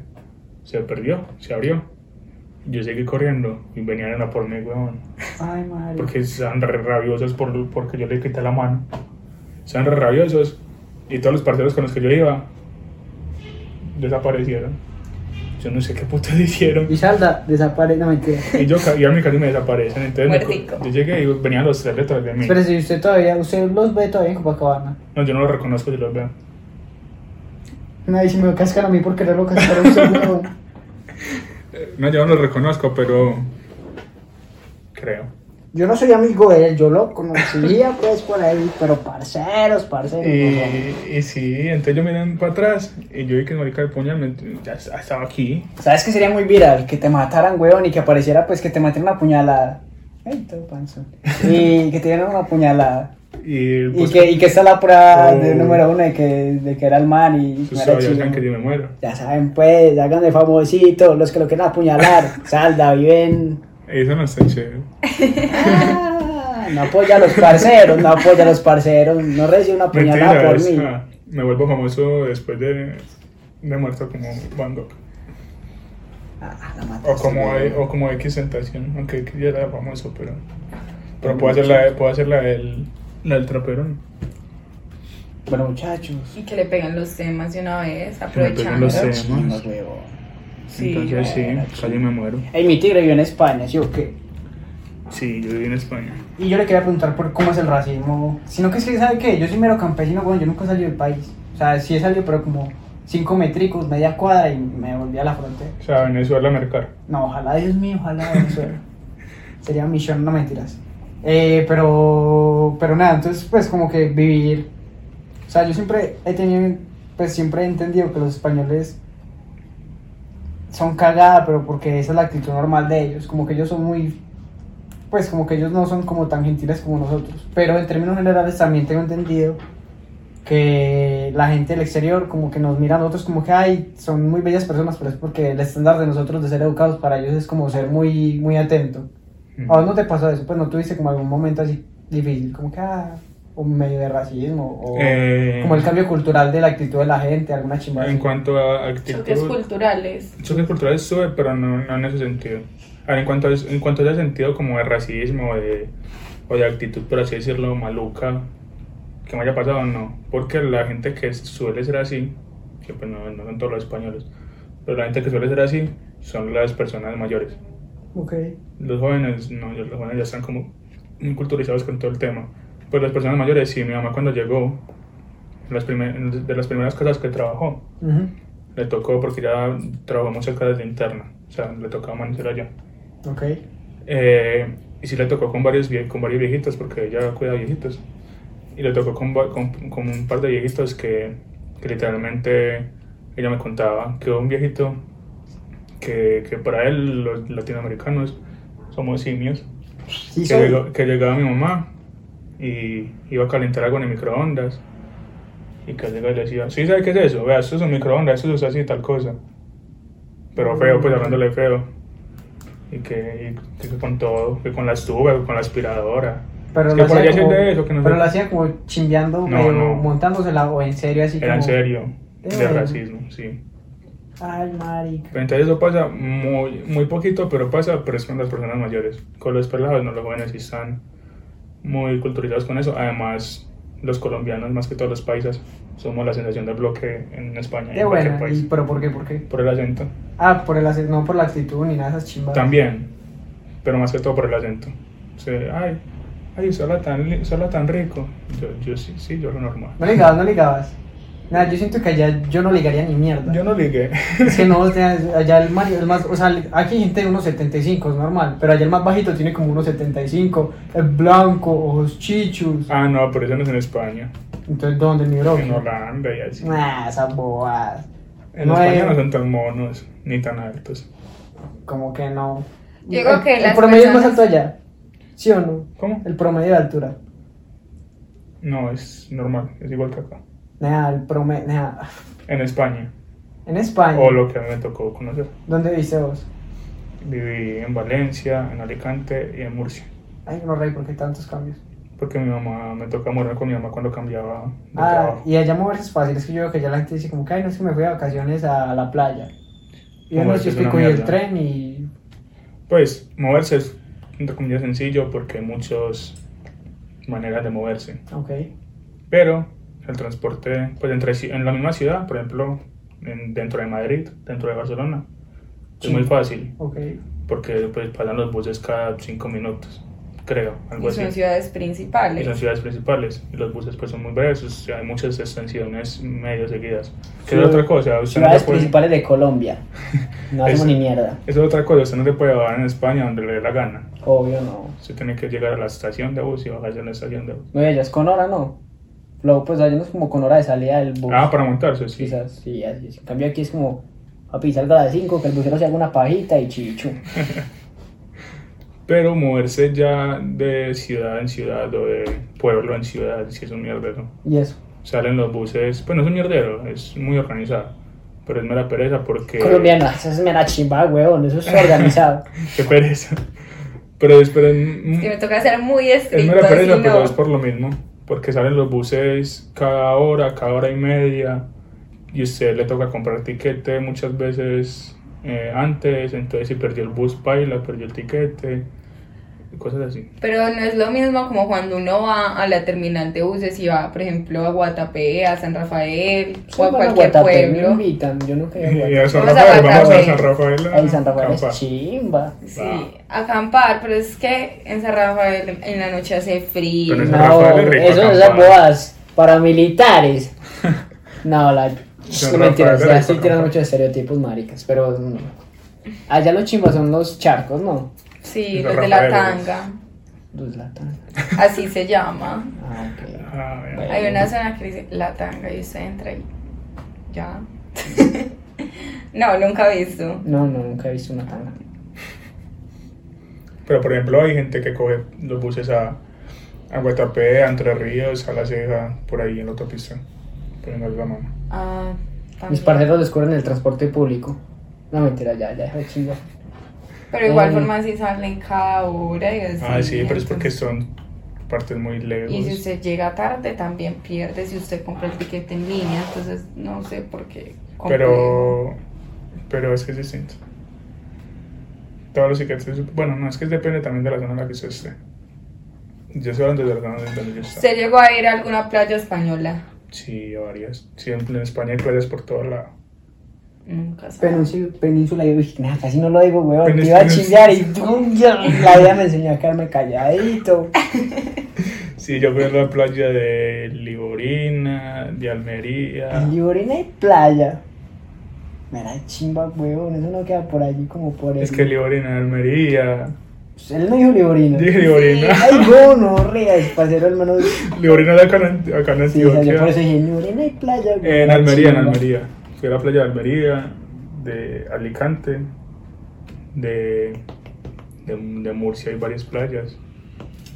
se perdió, se abrió. Yo seguí corriendo y venían a por mí, weón. Ay, madre. Porque estaban re rabiosos por, porque yo le quité la mano. Estaban re rabiosos y todos los parceros con los que yo iba desaparecieron. Yo no sé qué putas hicieron. Y salda, desaparece, no mentira. Y yo y a mí casi me desaparecen. Entonces me yo llegué y venían los tres detrás de mí. Pero si usted todavía, usted los ve todavía en Copacabana. No, yo no los reconozco, yo los veo. Nadie si me cascan a mí porque no lo cascaron usted. No, yo no los reconozco, pero creo. Yo no soy amigo de él, yo lo conocía pues por ahí, pero parceros, parceros. Y, y sí, entonces yo miré para atrás y yo vi que marica del puñal me- ya estaba aquí. ¿Sabes qué sería muy viral? Que te mataran, weón, y que apareciera, pues, que te mataran una puñalada. Ay, todo panzón. Y que te dieran una puñalada. Y, Y pues, que, y que está la prueba Oh. de número uno de que, de que era el man y pues, no era todavía chino. saben que yo me muero. Ya saben, pues, hagan de famosito, los que lo quieren apuñalar. Salda, viven. Eso no está chévere. Ah, no apoya a los parceros, no apoya a los parceros, no recibe una puñalada Mentira, por mí. ah, me vuelvo famoso después de, de muerto como Van Gogh. Ah, la O como, o como X Tentación, aunque ya era famoso, pero, pero puedo hacer la, puedo hacer la del, la del trapero. ¿no? Bueno, muchachos. Y que le pegan los temas de una vez, Que me peguen aprovechando. los temas. Sí, Entonces sí, bueno, casi me muero. Ey, mi tigre vive en España, ¿sí o qué? Sí, yo viví en España. Y yo le quería preguntar por cómo es el racismo. Sino que es que, ¿sabe qué? Yo soy mero campesino, bueno, yo nunca salido del país. O sea, sí he salido, pero como cinco metricos, media cuadra y me volví a la frontera. O sea, Venezuela mercar. No, ojalá, Dios mío, ojalá Venezuela. Sería misión, no mentiras. Eh, pero, pero nada, entonces pues como que vivir. O sea, yo siempre he tenido, pues siempre he entendido que los españoles son cagada, pero porque esa es la actitud normal de ellos. Como que ellos son muy, pues como que ellos no son como tan gentiles como nosotros. Pero en términos generales también tengo entendido que la gente del exterior como que nos mira a nosotros como que ay son muy bellas personas pero es porque el estándar de nosotros de ser educados para ellos es como ser muy muy atento ¿a vos no te pasó eso? pues no tuviste como algún momento así difícil como que ah un medio de racismo o Eh, como el cambio cultural de la actitud de la gente alguna chimba En cuanto a actitud. Choques culturales. Choque cultural sube, pero no, no en ese sentido. Ahora, en cuanto a, en cuanto a ese sentido como de racismo o de, o de actitud, por así decirlo, maluca, que me haya pasado, no. Porque la gente que suele ser así, que pues no, no son todos los españoles, pero la gente que suele ser así son las personas mayores. ok Los jóvenes, no, los jóvenes ya están como muy culturizados con todo el tema. Pues las personas mayores, sí, mi mamá cuando llegó, las de las primeras cosas que trabajó, Ujú. le tocó porque ya trabajó muchas casas de interna, o sea, le tocaba amanecer allá. ok Eh, y sí le tocó con varios, con varios viejitos, porque ella cuida viejitos. Y le tocó con, con, con un par de viejitos que, que literalmente ella me contaba que un viejito que, que para él, los latinoamericanos, somos simios, sí que, llegó- que llegaba mi mamá y iba a calentar algo en el microondas. Y que llega y le decía, ¿sí sabe qué es eso? Vea, esto es un microondas, esto es así, tal cosa. Pero feo, pues hablándole feo. Y que, y que con todo, que con la estufa, que con la aspiradora. Pero Es lo que por hacía como, de eso, que no pero lo hacía como chimbeando, No, pero no. montándosela o en serio así Era en como... serio, De de racismo, sí. Ay, marica. Pero entonces eso pasa muy, muy poquito, pero pasa, pero es con las personas mayores. Con los pelados, no, los jóvenes sí están muy culturizados con eso. Además, los colombianos, más que todos los paisas, somos la sensación de bloque en España De en cualquier buena. país. ¿Y, ¿Pero por qué? ¿Por qué? Por el acento. Ah, por el acento, no por la actitud ni nada de esas chimbadas. También, pero más que todo por el acento. O sea, ay, ay, sola tan, tan rico. Yo, yo sí, sí, yo lo normal. No ligabas, no ligabas. Nada, yo siento que allá yo no ligaría ni mierda. Yo no ligué. Es que no, o sea, allá el, Mario, el más, o sea, aquí hay gente de unos 75, es normal, pero allá el más bajito tiene como unos 75, es blanco, ojos chichus, ah, no, pero eso no es en España. entonces ¿dónde mi bro? En Holanda y así. Nah, esas bobadas, En no España es- no son tan monos, ni tan altos. como que no. Yo creo que el, las el promedio es más alto allá, ¿sí o no? ¿Cómo? El promedio de altura. No, es normal, es igual que acá. El promedio. En España, En España, o lo que a mí me tocó conocer. ¿dónde viste vos? Viví en Valencia, en Alicante y en Murcia. Ay, no rey, ¿por qué tantos cambios? Porque mi mamá, me toca morir con mi mamá cuando cambiaba de Ah, trabajo. y allá moverse es fácil, es que yo veo que ya la gente dice como que, ay, no es que me fui de vacaciones a la playa. Y yo no, una cogí el tren y... Pues moverse es, entre comillas, sencillo porque hay muchas maneras de moverse. Ok. Pero el transporte, pues entre, ci- en la misma ciudad, por ejemplo, en- dentro de Madrid, dentro de Barcelona, es Sí. muy fácil Ok. porque pues pasan los buses cada cinco minutos, creo, algo Y así. son ciudades Y principales. son ciudades principales y los buses pues son muy breves, o sea, hay muchas extensiones medio seguidas. Que Ciudad- es otra cosa, usted no Ciudades se puede- principales de Colombia. No hacemos ni mierda. Eso es otra cosa, usted no se puede bajar en España donde le dé la gana. Obvio no. Usted tiene que llegar a la estación de bus y bajarse en la estación de bus. Oye, ya es con hora, ¿no? Luego, pues allá no es como con hora de salida del bus. Ah, para montarse, sí. Quizás, sí, así es. En cambio aquí es como a pisar a las 5, que el busero se haga una pajita y chichu. Pero moverse ya de ciudad en ciudad o de pueblo en ciudad, sí es un mierdero. Y eso. Salen los buses, pues no es un mierdero, es muy organizado. Pero es mera pereza porque... Colombiano, eso es mera chimba, weón, eso es organizado. Qué pereza. Pero esperen... Que me toca ser muy Es estricto. mera pereza, así pero no. es por lo mismo. Porque salen los buses cada hora, cada hora y media. Y usted le toca comprar tiquete muchas veces eh, antes. Entonces, si perdió el bus, paila, perdió el tiquete. Cosas así. Pero no es lo mismo como cuando uno va a la terminal de buses y va, por ejemplo, a Guatapé, a San Rafael o a cualquier Guatapé, me pueblo. invitan, yo nunca he ido a Y a San Vamos a Rafael, vamos a. San Rafael. a Ay, San Rafael acampar. es chimba. Sí, acampar, pero es que en San Rafael en la noche hace frío. Pero en San No, Rafael es rico eso esas acampar. bodas paramilitares. No, la. No mentiras, ya estoy tirando muchos estereotipos maricas, pero. mm, Allá los chimbas son los charcos, ¿no? Sí, los de la tanga, Los la tanga. así se llama. Ah, ok. Ah, bueno. Hay una zona que dice la tanga y usted entra y ya. no, nunca he visto. No, no, nunca he visto una tanga. Pero por ejemplo hay gente que coge los buses a, a Guatapé, a Entre Ríos, a La Ceja, por ahí en la autopista. Poniendo la mano. Ah, Mis parceros descubren el transporte público. No, mentira, ya, ya, de chinga. Pero igual Mm. forma sí salen cada hora y así. Ah, sí, pero es porque son partes muy lejos. Y si usted llega tarde también pierde si usted compra el tiquete en línea, entonces no sé por qué. compré. Pero, pero es que es distinto. Todos los tiquetes, bueno, no, es que depende también de la zona en la que usted esté. Yo estoy hablando de la zona donde yo. ¿Usted llegó a ir a alguna playa española? Sí, a varias. Sí, en España hay playas por todo lado. Nunca sabe. Península, península, yo dije, nada, casi no lo digo, weón. Te iba a chillar y tú, ya, la vida me enseñó a quedarme calladito. Sí, yo fui a la playa de Liborina, de Almería. En Liborina hay playa. Mira, chimba, weón, eso no queda por allí como por Es el- que Liborina, Almería. Pues Él no dijo Liborina. Dije Liborina. Ay, no, no rías, parcero hermano. Sí, Liborina de acá en, acá en o sea, yo por Antioquia. eso dije, en Liborina hay playa. weón. En Almería, en Chimba. Almería. Fui a la playa de Almería, de Alicante, de, de, de Murcia hay varias playas.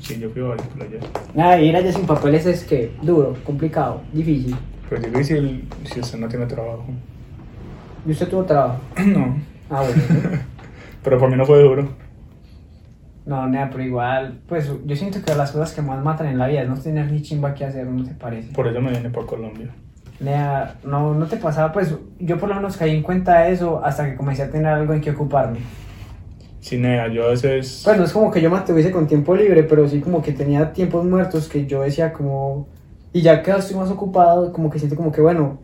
Sí, yo fui a varias playas. Nada, ir allá sin papeles es que duro, complicado, difícil. Pero es difícil si usted no tiene trabajo. ¿Y usted tuvo trabajo? No, Ah, bueno. pero para mí no fue duro. No, nada, pero igual, pues yo siento que las cosas que más matan en la vida es no tener ni chimba que hacer, ¿no te parece? Por eso me vine por Colombia. Nea, no, no te pasaba, pues yo por lo menos caí en cuenta de eso hasta que comencé a tener algo en que ocuparme. Sí, nea, yo a veces... Pues no es como que yo me tuviese con tiempo libre, pero sí como que tenía tiempos muertos que yo decía como... Y ya que estoy más ocupado, como que siento como que bueno,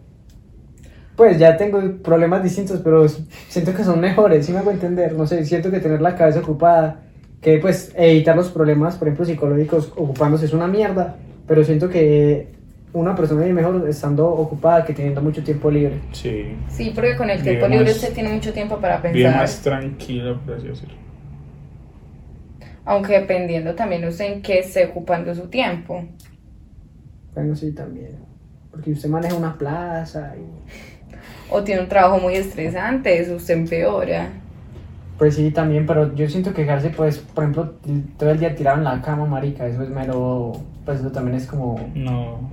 pues ya tengo problemas distintos, pero siento que son mejores, ¿sí me hago entender? No sé, siento que tener la cabeza ocupada, que pues evitar los problemas, por ejemplo, psicológicos ocupándose es una mierda, pero siento que una persona vive mejor estando ocupada que teniendo mucho tiempo libre. Sí, Sí, porque con el Vive tiempo libre más- usted tiene mucho tiempo para vive pensar. más tranquilo, por así decirlo. Aunque dependiendo también usted en qué esté ocupando su tiempo. Bueno, sí, también. Porque usted maneja una plaza y... O tiene un trabajo muy estresante, eso usted empeora. Pues sí, también, pero yo siento que quedarse, pues, por ejemplo, todo el día tirado en la cama, marica, eso es mero... Pues eso también es como... No,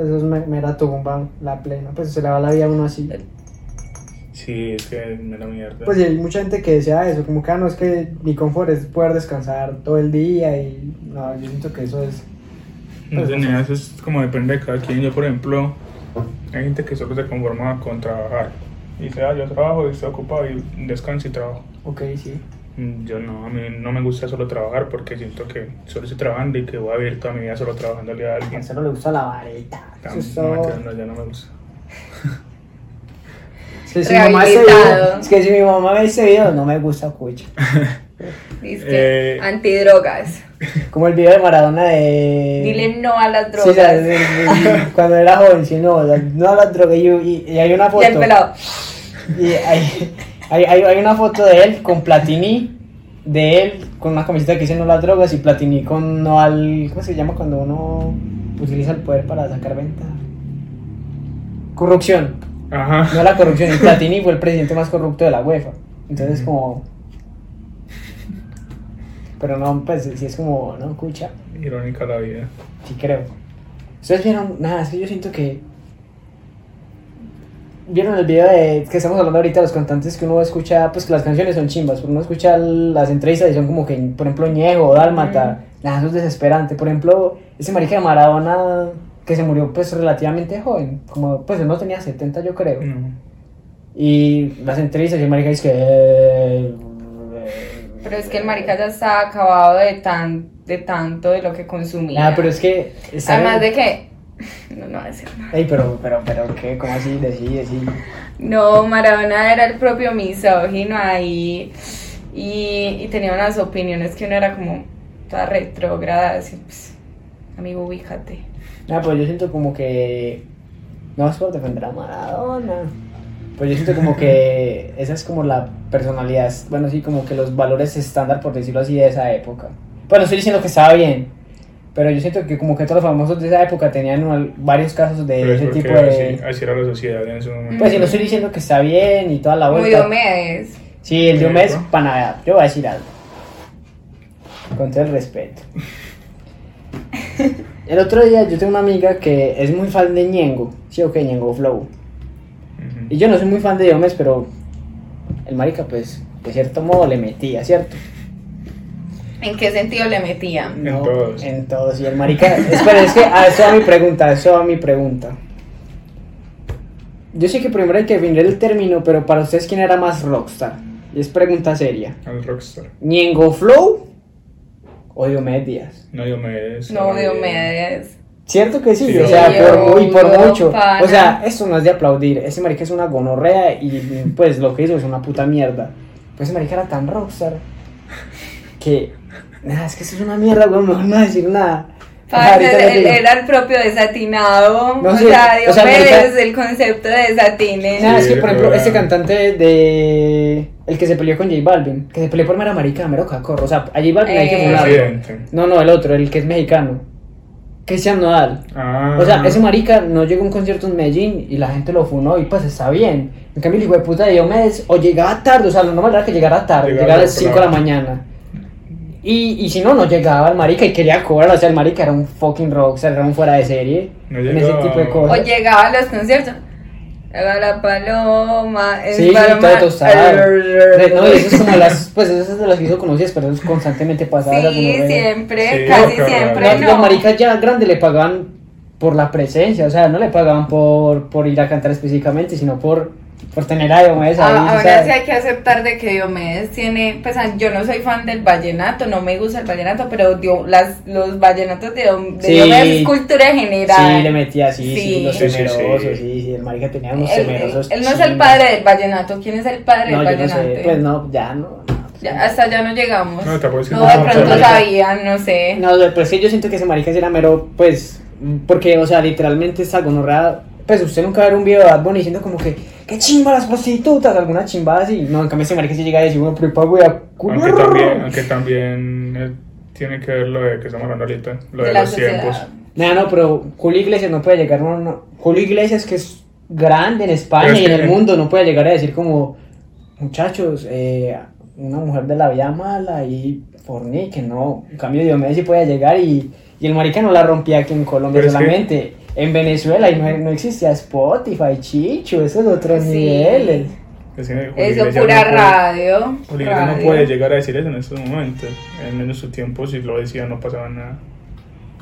Pues eso es me- mera tumba, la plena. Pues se le va la vida a uno así. sí, es que me da mierda. Pues y hay mucha gente que desea eso, como que ah, no es que mi confort es poder descansar todo el día y no, yo siento que eso es No sé, nea, eso es como depende de cada quien. Yo, por ejemplo, hay gente que solo se conforma con trabajar. Y dice, ah, yo trabajo y estoy ocupado y descanso y trabajo. ok, sí. Mm, Yo no, a mí no me gusta solo trabajar porque siento que solo estoy trabajando y que voy a vivir toda mi vida solo trabajándole a A alguien. Marcelo le gusta la es No, mentira, no, ya no me gusta. Es que si mi mamá Rehabilitado. video, es que si mi mamá ve ese video no me gusta cucho. Dice que Eh. antidrogas. Como el video de Maradona de Dile no a las Sí, drogas. o sea, de- de- cuando era joven, sí, no, la- no a la droga. Y, y- y hay una y foto. el pelado. Y hay, hay, hay, hay una foto de él con Platini, de él con una camiseta que dice no las drogas y Platini con no al. ¿Cómo se llama cuando uno utiliza el poder para sacar venta? Corrupción, Ajá. no a la corrupción. Y Platini fue el presidente más corrupto de la UEFA. Entonces, como. Pero no, pues sí es como, no, escucha. Irónica la vida. Sí, creo. Ustedes vieron, nada, es que yo siento que. Vieron el video de que estamos hablando ahorita de los cantantes que uno escucha, pues que las canciones son chimbas, pero uno escucha las entrevistas y son como que, por ejemplo, Ñejo Dálmata, nada, eso es desesperante. Por ejemplo, ese marica de Maradona que se murió pues relativamente joven, como pues él no tenía 70 yo creo. No. Y las entrevistas y el marica dice que... eh, Pero es que el marica ya está acabado de tan de tanto de lo que consumía. Nada, pero es que... Además de que. No, no va a decir nada. Ey, pero, pero, pero, ¿qué? ¿Cómo así? Decí, decí. No, Maradona era el propio misógino ahí. Y, y tenía unas opiniones que uno era como toda retrógrada. Así, pues, amigo, ubícate. Ah, pues yo siento como que. No es por defender a Maradona. Pues yo siento como que esa es como la personalidad, bueno, sí, como que los valores estándar, por decirlo así, de esa época. Bueno, estoy diciendo que estaba bien, pero yo siento que como que todos los famosos de esa época tenían varios casos de Pero ese tipo de... así, así era la sociedad en ese momento. Pues sí, no estoy diciendo que está bien y toda la Muy vuelta. Diomedes. Sí, el Diomedes para nada. Yo voy a decir algo. Con todo el respeto. El otro día yo tengo una amiga que es muy fan de Ñengo. Sí, ok, Ñengo Flow. Y yo no soy muy fan de Diomedes, pero el marica, pues, de cierto modo le metía, ¿cierto? ¿En qué sentido le metían? En todos. En todos. Y el marica. Espera, es que a eso va mi pregunta, eso va mi pregunta. Yo sé que primero hay que definir el término, pero para ustedes, ¿quién era más rockstar? Y es pregunta seria. Al rockstar. ¿Ñengo Flow o Diomedes Díaz? No Diomedes. No, Diomedes. Cierto que sí, Sí, o sea, por, y por obvio, mucho. pana. O sea, esto no es de aplaudir. Ese marica es una gonorrea y pues lo que hizo es una puta mierda. Pues ese marica era tan rockstar que. Nada, es que eso es una mierda, weón. Mejor no decir nada. Él digo. era el propio desatinado. No o sé, sea, o sea, el concepto de desatine. Nada, es Sí, que por ejemplo, este cantante de. El que se peleó con J Balvin, que se peleó por mera marica, mero cacorro. O sea, a J Balvin hay que Eh. Presidente. No, no, el otro, el que es mexicano. Cristian Nodal. Ah. O sea, ese marica no llegó a un concierto en Medellín y la gente lo funó y pues está bien. En cambio, el hijo de puta de Diomedes o llegaba tarde, o sea, lo normal era que llegara tarde, Llegaba llegara a las temprano. 5 de la mañana. Y, y si no, no llegaba el marica y quería cobrar, o sea, el marica era un fucking rockstar, era un fuera de serie, No en ese tipo de O cosas. llegaba a los conciertos. Haga la paloma. es Sí, paloma. todo tostado. No, y eso es como las, pues esas de las que hizo conocidas, pero es constantemente pasadas. Sí, como, siempre, Sí, casi siempre no. las maricas ya grandes le pagaban por la presencia, o sea, no le pagaban por, por ir a cantar específicamente, sino por, por tener a Diomedes ahí. Ah, o ahora sí hay que aceptar de que Diomedes tiene, pues yo no soy fan del vallenato, no me gusta el vallenato, pero dio, las, los vallenatos de, Diom- de Sí. Diomedes es cultura general. Sí, le metía así, sí, Sí. los Sí, sí, temerosos, sí. sí, sí, el marica tenía unos Él, temerosos. él no es el padre del vallenato, ¿quién es el padre No, del yo no vallenato? sé, pues no, ya no. no, pues Ya, no. hasta allá no llegamos. No, tampoco es que No, no de pronto sabían, no sé. No, pero es que yo siento que ese marica sí era mero, pues, porque, o sea, literalmente esta gonorrea, pues usted nunca va a ver un video de Bad Bunny diciendo como que, qué chimba las prostitutas, alguna chimba así. No, en cambio ese marica sí llega a decir, bueno, pero pago ya culo. Aunque también, aunque también eh, tiene que ver lo de que estamos hablando ahorita, lo de, De los sociedad. tiempos. No, no, pero Julio Iglesias no puede llegar, no, no. Julio Iglesias que es grande en España es y en que- el mundo, no puede llegar a decir como, muchachos, eh, una mujer de la vida mala y fornique, no. En cambio Diomedes sí puede llegar y, y el marica no la rompía aquí en Colombia Pero es que- solamente. En Venezuela y no, no existía Spotify, Chicho, esos otros Sí. niveles. Es que Eso, pura no puede- radio. No radio. puede llegar a decir eso en estos momentos. En, en su tiempo, si lo decía, no pasaba nada.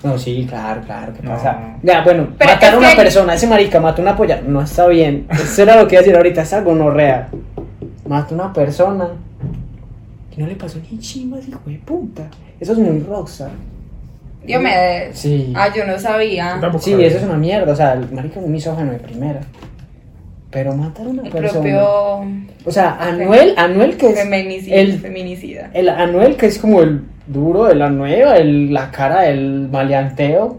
No, sí, claro, claro, ¿qué No. pasa? Ya, bueno, Pero matar es a una que- persona, ese marica mató a una polla, no está bien. Eso era lo que iba a decir ahorita, esa gonorrea. Mató a una persona que no le pasó ni chimbas, hijo de puta. Eso es muy rockstar. Diomedes. Sí. Ah, yo no sabía. Sí, sabía. eso es una mierda, o sea, el marica es un misógeno de primera. Pero matar a una El persona. propio O sea, Anuel, Anuel que es. feminicida. el- feminicida. El Anuel que es como el duro de la nueva, el, la cara del maleanteo.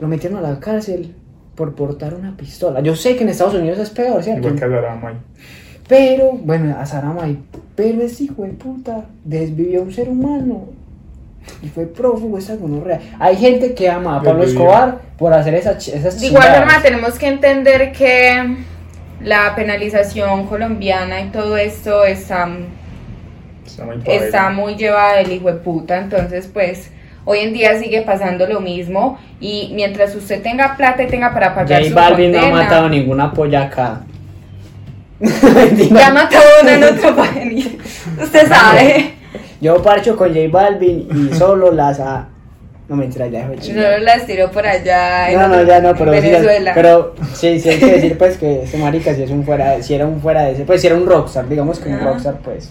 Lo metieron a la cárcel por portar una pistola. Yo sé que en Estados Unidos es peor, ¿cierto? Igual que a. Pero, bueno, a Saramay, pero ese hijo de puta desvivió a un ser humano. Y fue prófugo esa gonorrea. Hay gente que ama a Pablo. Escobar por hacer esa, ch- esas De igual forma, tenemos que entender que la penalización colombiana y todo esto está, Está muy padre. está muy llevada del hijo de puta. Entonces, pues, hoy en día sigue pasando lo mismo. Y mientras usted tenga plata y tenga para pagar J su Balvin no ha matado ninguna polla acá. Ya mató una en otro país. Usted sabe. Yo parcho con J Balvin y solo las a... No mentira, ya dejo. Solo las tiró por allá en No, no, otro- ya no, pero en sí, Venezuela. pero sí, sí hay que decir pues que ese marica si es un fuera, si era un fuera de ese, pues si era un rockstar, digamos que un Ajá. rockstar, pues.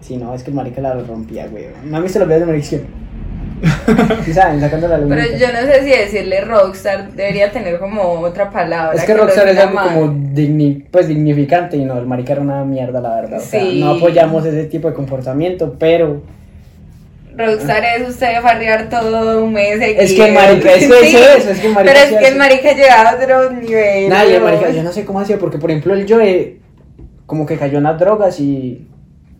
Si no, es que el marica la rompía, güey. ¿No han visto los videos de marica? Sí saben, sacando la luna. Pero yo no sé si decirle rockstar debería tener como otra palabra. Es que rockstar es algo mal. como digni, pues dignificante y no, el marica era una mierda, la verdad. O sea, Sí. no apoyamos ese tipo de comportamiento, pero Rockstar es usted farrear todo un mes. Es que el marica- es que es eso, es que el marica Pero sí es que hace- el marica llega a otro nivel. Nadie, yo no sé cómo hacía, porque por ejemplo el Joe como que cayó en las drogas y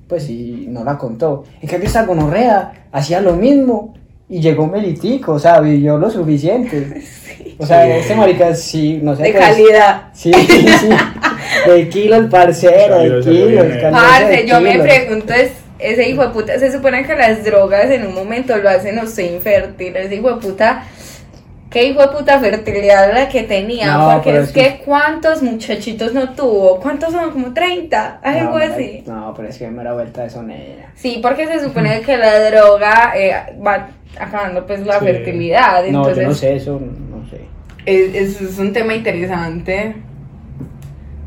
pues y no la contó. En cambio esta gonorrea hacía lo mismo y llegó melitico, o sea, vivió lo suficiente. O sea, Sí. este marica sí, no sé. De pues, calidad. Sí, sí, sí. De kilo el parcero, de bien, eh. Parce, yo me pregunto, es, ese hijo de puta, se supone que las drogas en un momento lo hacen a usted infértil. Ese hijo de puta, qué hijo de puta fertilidad la que tenía. No, porque es es que, ¿cuántos muchachitos no tuvo? ¿Cuántos son? Como 30, algo no, así. No, pero es que me da vuelta de sonera. Sí, porque se supone que la droga eh, va acabando pues la Sí. fertilidad. No, Entonces, yo no sé eso, no sé. Es, es- es un tema interesante.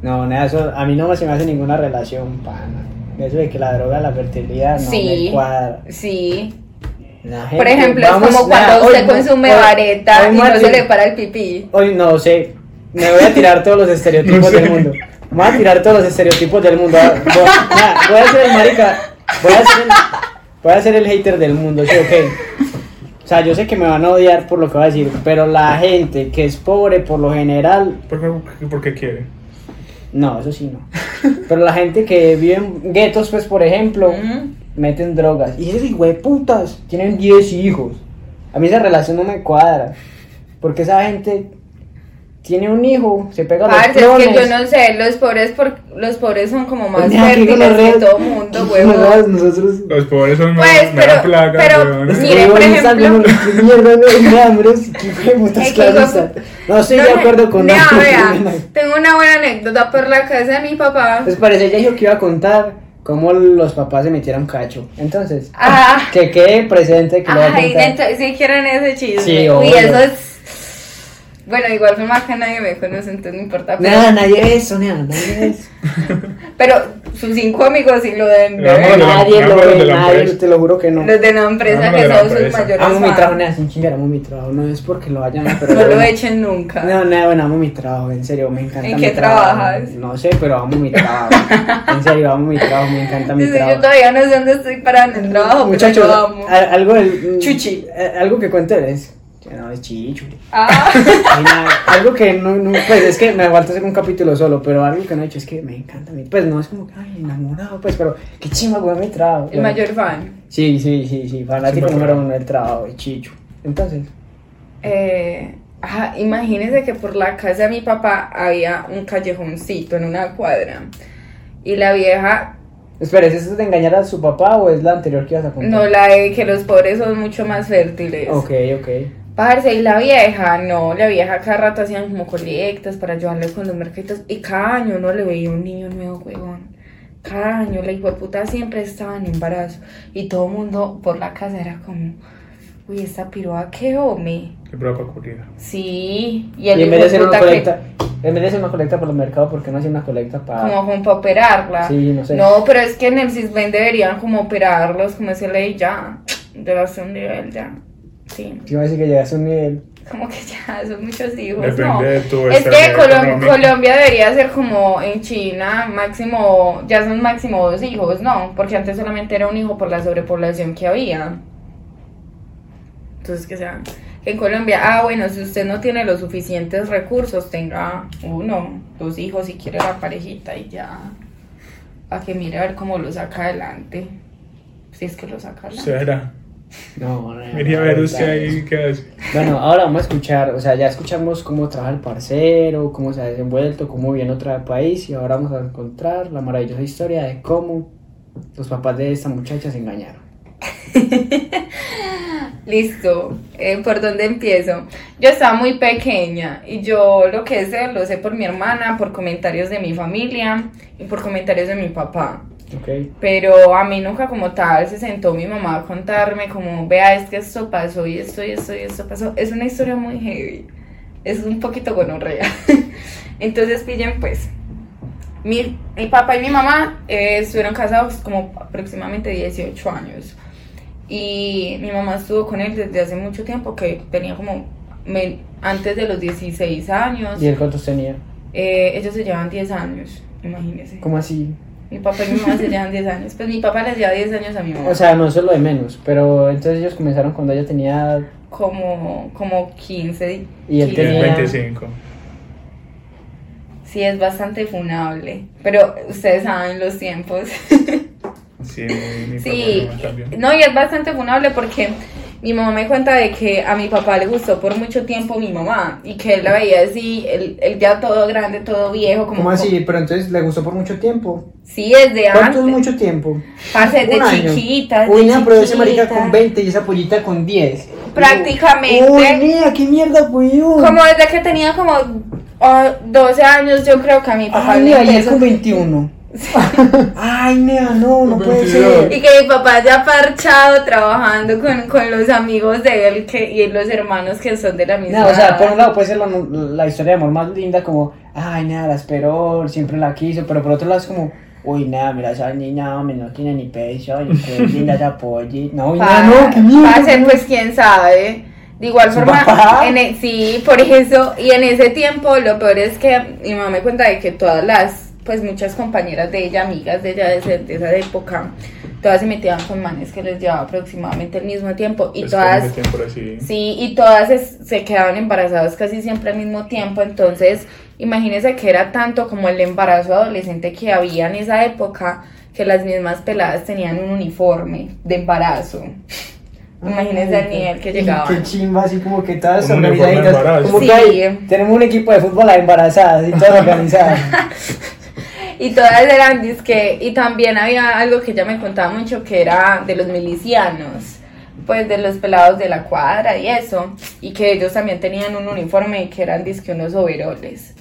No, nada, eso a mí no se me hace ninguna relación, pana. Eso de que la droga, la fertilidad, no Sí. me cuadra. Sí. La Por ejemplo, es como nada, cuando usted hoy consume hoy- vareta hoy y no se le para el pipí. Hoy no sé, me voy a tirar todos los estereotipos No sé. del mundo. Me voy a tirar todos los estereotipos del mundo. Voy, nada, voy a ser el marica, voy a ser el, voy a ser el hater del mundo, ¿sí ok? O sea, yo sé que me van a odiar por lo que voy a decir, pero la gente que es pobre por lo general ¿Por qué, por qué quiere? No, eso sí no. Pero la gente que vive en guetos, pues, por ejemplo. Meten drogas. Y esos putas tienen 10 hijos. A mí esa relación no me cuadra. Porque esa gente tiene un hijo, se pega los Parce, es clones. que yo no sé, los pobres por los pobres son como más fértiles que todo mundo, huevón. Nosotros. Los pobres son más Pues, da pero- plaga, pero- weón. sí. Mire, por ejemplo- no, claristas. No estoy de No, acuerdo con nada. vea, tengo una buena anécdota por la casa de mi papá. Pues parece, ella dijo que iba a contar cómo los papás se metieron cacho. Entonces, Ah. que quede presente que lo va a contar. entonces, si quieren ese chisme. Sí, Uy, obvio. eso es. Bueno, igual forma acá nadie me conoce, entonces no importa. Pero, Nada, nadie ve eso, nada, nadie ve eso. pero sus cinco amigos sí lo deben ver. nadie lo ve, nadie, te lo juro que no. Los de la empresa que son sus mayores Amo mi trabajo, nada, sin chingar, amo mi trabajo. No es porque lo vayan a pero No lo echen nunca. No, nada, bueno, amo mi trabajo, en serio, me encanta ¿En mi qué trabajo. trabajas? No sé, pero amo mi trabajo. En serio, amo mi trabajo, me encanta mi trabajo. yo todavía no sé dónde estoy parada en el trabajo, Muchachos, pero yo amo. a- algo del. Chuchi. eh, Algo que cuente es. No, es chicho. Ah, nada, algo que no, no, pues es que me falta hacer un capítulo solo, pero algo que no he hecho es que me encanta mi, pues no es como que, ay, enamorado, pues, pero qué chimba con mi trabajo. el mayor fan. Sí, sí, sí, sí, fanático Sí, número uno del trabajo, de Chicho. Entonces, Eh, ajá, imagínense que por la casa de mi papá había un callejoncito en una cuadra. Y la vieja, espera, ¿es eso de engañar a su papá o es la anterior que ibas a contar? no la de que los pobres son mucho más fértiles. Ok, ok. Parce, y la vieja, no, la vieja cada rato hacían como colectas para ayudarle con los mercaditos. Y cada año no le veía un niño nuevo, huevón. Cada año la hijueputa siempre estaba en embarazo. Y todo el mundo por la casa era como, uy, esta piroa, qué hombre. Qué prueba peculiar. Sí, y Y el en vez de hacer una hijueputa que- colecta, en vez de hacer una colecta por los mercados, ¿por qué no hacer una colecta para...? como, como para operarla. Sí, no sé. No, pero es que en el CISBEN deberían como operarlos, como ese ley ya, de un nivel ya. Sí, Yo iba a decir que llegas a un nivel... como que ya son muchos hijos. Depende no. de tu Es que Colom-. Colombia debería ser como en China, máximo, ya son máximo dos hijos, ¿no? Porque antes solamente era un hijo por la sobrepoblación que había. Entonces que sea, en Colombia, ah bueno, si usted no tiene los suficientes recursos, tenga uno, dos hijos si quiere la parejita y ya. A que mire a ver cómo lo saca adelante. Si es que lo saca adelante. Será. No, no, Mire a ver usted ahí qué hace. Bueno, ahora vamos a escuchar, o sea, ya escuchamos cómo trabaja el parcero, cómo se ha desenvuelto, cómo viene otro país y ahora vamos a encontrar la maravillosa historia de cómo los papás de esta muchacha se engañaron. Listo, eh, ¿por dónde empiezo? Yo estaba muy pequeña y yo lo que sé lo sé por mi hermana, por comentarios de mi familia y por comentarios de mi papá. Pero a mí nunca como tal se sentó mi mamá a contarme como, vea, es que esto pasó y esto y esto y esto pasó. Es una historia muy heavy. Es un poquito gonorrea. Entonces pillen pues. Mi, mi papá y mi mamá eh, estuvieron casados como aproximadamente 18 años. Y mi mamá estuvo con él desde hace mucho tiempo, que tenía como me- antes de los 16 años. ¿Y él cuántos tenía? Eh, ellos se llevan 10 años, imagínense. ¿Cómo así? Mi papá y mi mamá se llevan 10 años. Pues mi papá les lleva 10 años a mi mamá. O sea, no eso es lo de menos, pero entonces ellos comenzaron cuando ella tenía... como, como 15. Y él 15. Tiene tenía- 25. Sí, es bastante funable. Pero ustedes saben los tiempos. Sí, mi, mi sí, papá también. no, y es bastante funable porque mi mamá me cuenta de que a mi papá le gustó por mucho tiempo mi mamá y que él la veía así, él, él ya todo grande, todo viejo. Como, ¿Cómo así? Pero entonces le gustó por mucho tiempo. Sí, desde ¿Cuánto antes. es mucho tiempo? Parce, desde año. chiquita. Uy, no, pero ese marica con 20 y esa pollita con 10. Prácticamente. Uy, mira, qué mierda, weón. Como desde que tenía como ah, 12 años, yo creo que a mi papá Ay, le empezó- con 21. Ay, nea, no, no puede 22. ser. Y que mi papá ya parchado trabajando con, con los amigos de él que, y los hermanos que son de la misma No, o sea, por un lado puede ser la, la historia de amor más linda, como, ay, nada, la esperó, siempre la quiso, pero por otro lado es como, uy, nada, mira, esa niña, hombre, no tiene ni pecho, y qué linda esa polla. No, uy, nada, no, qué mierda. Parce, no. pues quién sabe. De igual ¿Su forma, papá? en e- sí, por eso, y en ese tiempo lo peor es que mi mamá me cuenta de que todas las, pues muchas compañeras de ella, amigas de ella de, de esa época, todas se metían con manes que les llevaba aproximadamente el mismo tiempo y Es todas tiempo así. Sí, y todas es- se quedaban embarazadas casi siempre al mismo tiempo, entonces imagínense que era tanto como el embarazo adolescente que había en esa época que las mismas peladas tenían un uniforme de embarazo. Imagínense el nivel que llegaban. Qué chimba, así como que todas. Como Sí. que hay- tenemos un equipo de fútbol a embarazadas y todas organizadas. Y todas eran disque, y también había algo que ella me contaba mucho que era de los milicianos, pues de los pelados de la cuadra y eso, y que ellos también tenían un uniforme que eran disque unos overoles.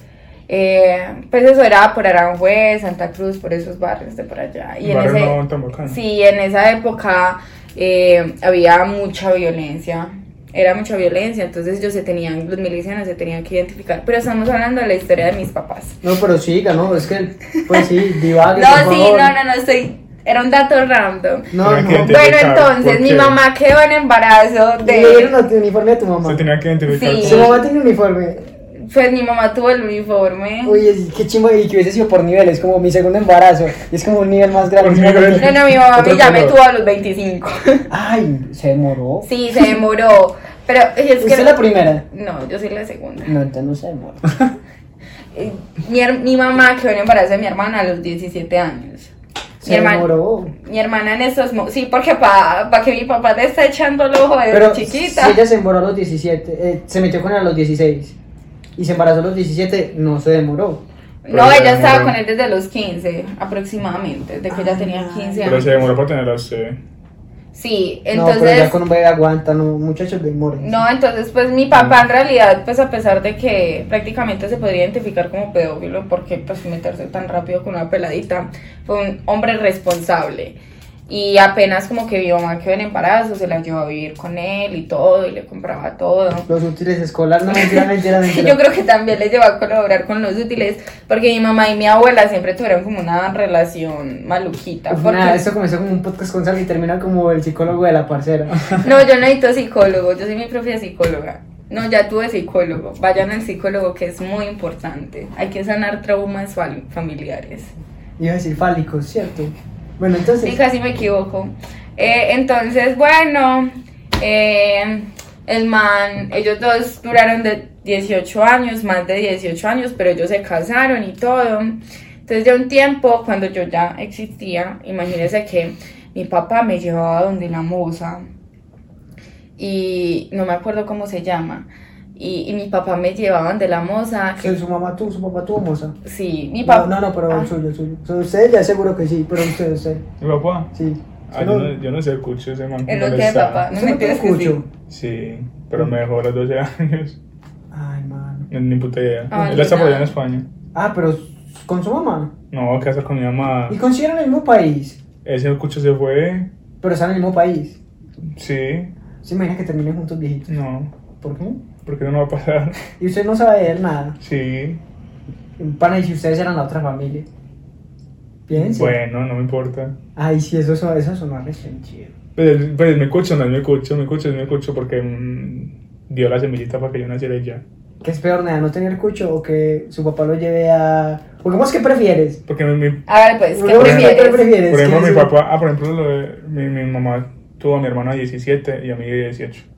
Eh, pues eso era por Aranjuez, Santa Cruz, por esos barrios de por allá. Y en ese, no. Sí, en esa época eh, había mucha violencia. Era mucha violencia, entonces ellos se tenían, los milicianos se tenían que identificar. Pero estamos hablando de la historia de mis papás. No, pero siga, ¿no? Es que, pues sí, divague, No, por sí, favor. no, no, no, estoy. Era un dato random. No, no. Bueno, entonces, mi mamá quedó en embarazo ¿Le dieron de. el uniforme a tu mamá? Se tenía que identificar. Sí. Su mamá tiene uniforme. Pues mi mamá tuvo el uniforme. Oye, qué chimbo y que hubiese sido por niveles, como mi segundo embarazo. Y es como un nivel más grande. No, no, mi mamá me ya me tuvo a los 25. Ay, se demoró. Sí, se demoró. Pero es ¿Usted que. es la primera? No, yo soy la segunda. No, entonces no se demoró. Eh, Mi, her- mi mamá quedó en embarazo de mi hermana a los 17 años. Mi demoró. mi hermana en estos mo- Sí, porque para que mi papá te esté echando el ojo desde Pero chiquita. si ella se demoró a los 17, eh, se metió con él a los 16 y se embarazó a los 17, no se demoró. No, Pero ella estaba demoró. con él desde los 15 aproximadamente, de que ella tenía 15 Pero años. se demoró por tener a usted. Sí, no, pero entonces... ya con un bebé aguanta, no, muchachos demoren. No, entonces pues mi papá en realidad, pues a pesar de que prácticamente se podría identificar como pedófilo, porque pues meterse tan rápido con una peladita, fue un hombre responsable. Y apenas como que mi mamá quedó en embarazo, se la llevó a vivir con él y todo, y le compraba todo. Los útiles escolares, no mentira, mentira, mentira. Yo creo que también le llevó a colaborar con los útiles, porque mi mamá y mi abuela siempre tuvieron como una relación maluquita. Uf, porque- nada, esto comenzó como un podcast con Sal y termina como el psicólogo de la parcera. No, yo no necesito psicólogo, yo soy mi propia psicóloga. No, ya tuve psicólogo. Vayan al psicólogo que es muy importante. Hay que sanar traumas familiares. Iba a decir fálicos, ¿cierto? Bueno, entonces. Sí, casi me equivoco. Eh, entonces, bueno, eh, el man, ellos dos duraron de 18 años, más de 18 años, pero ellos se casaron y todo. Entonces, ya un tiempo, cuando yo ya existía, imagínense que mi papá me llevaba donde la moza y no me acuerdo cómo se llama. Y, y mi papá me llevaba donde la moza. Sí, su mamá tuvo, su papá tuvo moza. Sí, mi No, papá. no, no, pero Ah. el suyo, el suyo. O sea, usted ya seguro que sí, pero usted, usted. ¿Mi papá? Sí. Ah, yo, no, yo no sé, escucho ese man. Es no que sabe. papá. No ¿Usted me no entiendes que sí. cucho? Sí, pero me dejó a los 12 años. Ay, mano. No, Ni puta idea. Ay, Él está por allá en no. España. Ah, pero con su mamá. No, casa con mi mamá. Y consideran el mismo país. Ese cucho se fue. Pero están en el mismo país. Sí, ¿Se imagina que terminen juntos viejitos? no. ¿Por qué? porque no, no va a pasar. Y usted no sabe de él nada. Sí. Para y si ustedes eran la otra familia. Piensen. Bueno, no me importa. Ay, sí, eso, eso, eso sonó resentido. Pues, pues me escucho, no me escucho, me escucho, me escucho porque mmm, dio la semillita para que yo naciera y ya. ¿Qué es peor, nada, no tener cucho o que su papá lo lleve a... Porque vos qué prefieres? Porque mi... mi... A ver, pues, ¿qué, prefieres? ¿Qué prefieres? Por ejemplo, mi papá, ah, por ejemplo, lo de, mi, mi, mamá tuvo a mi hermano a 17 y a mí 18.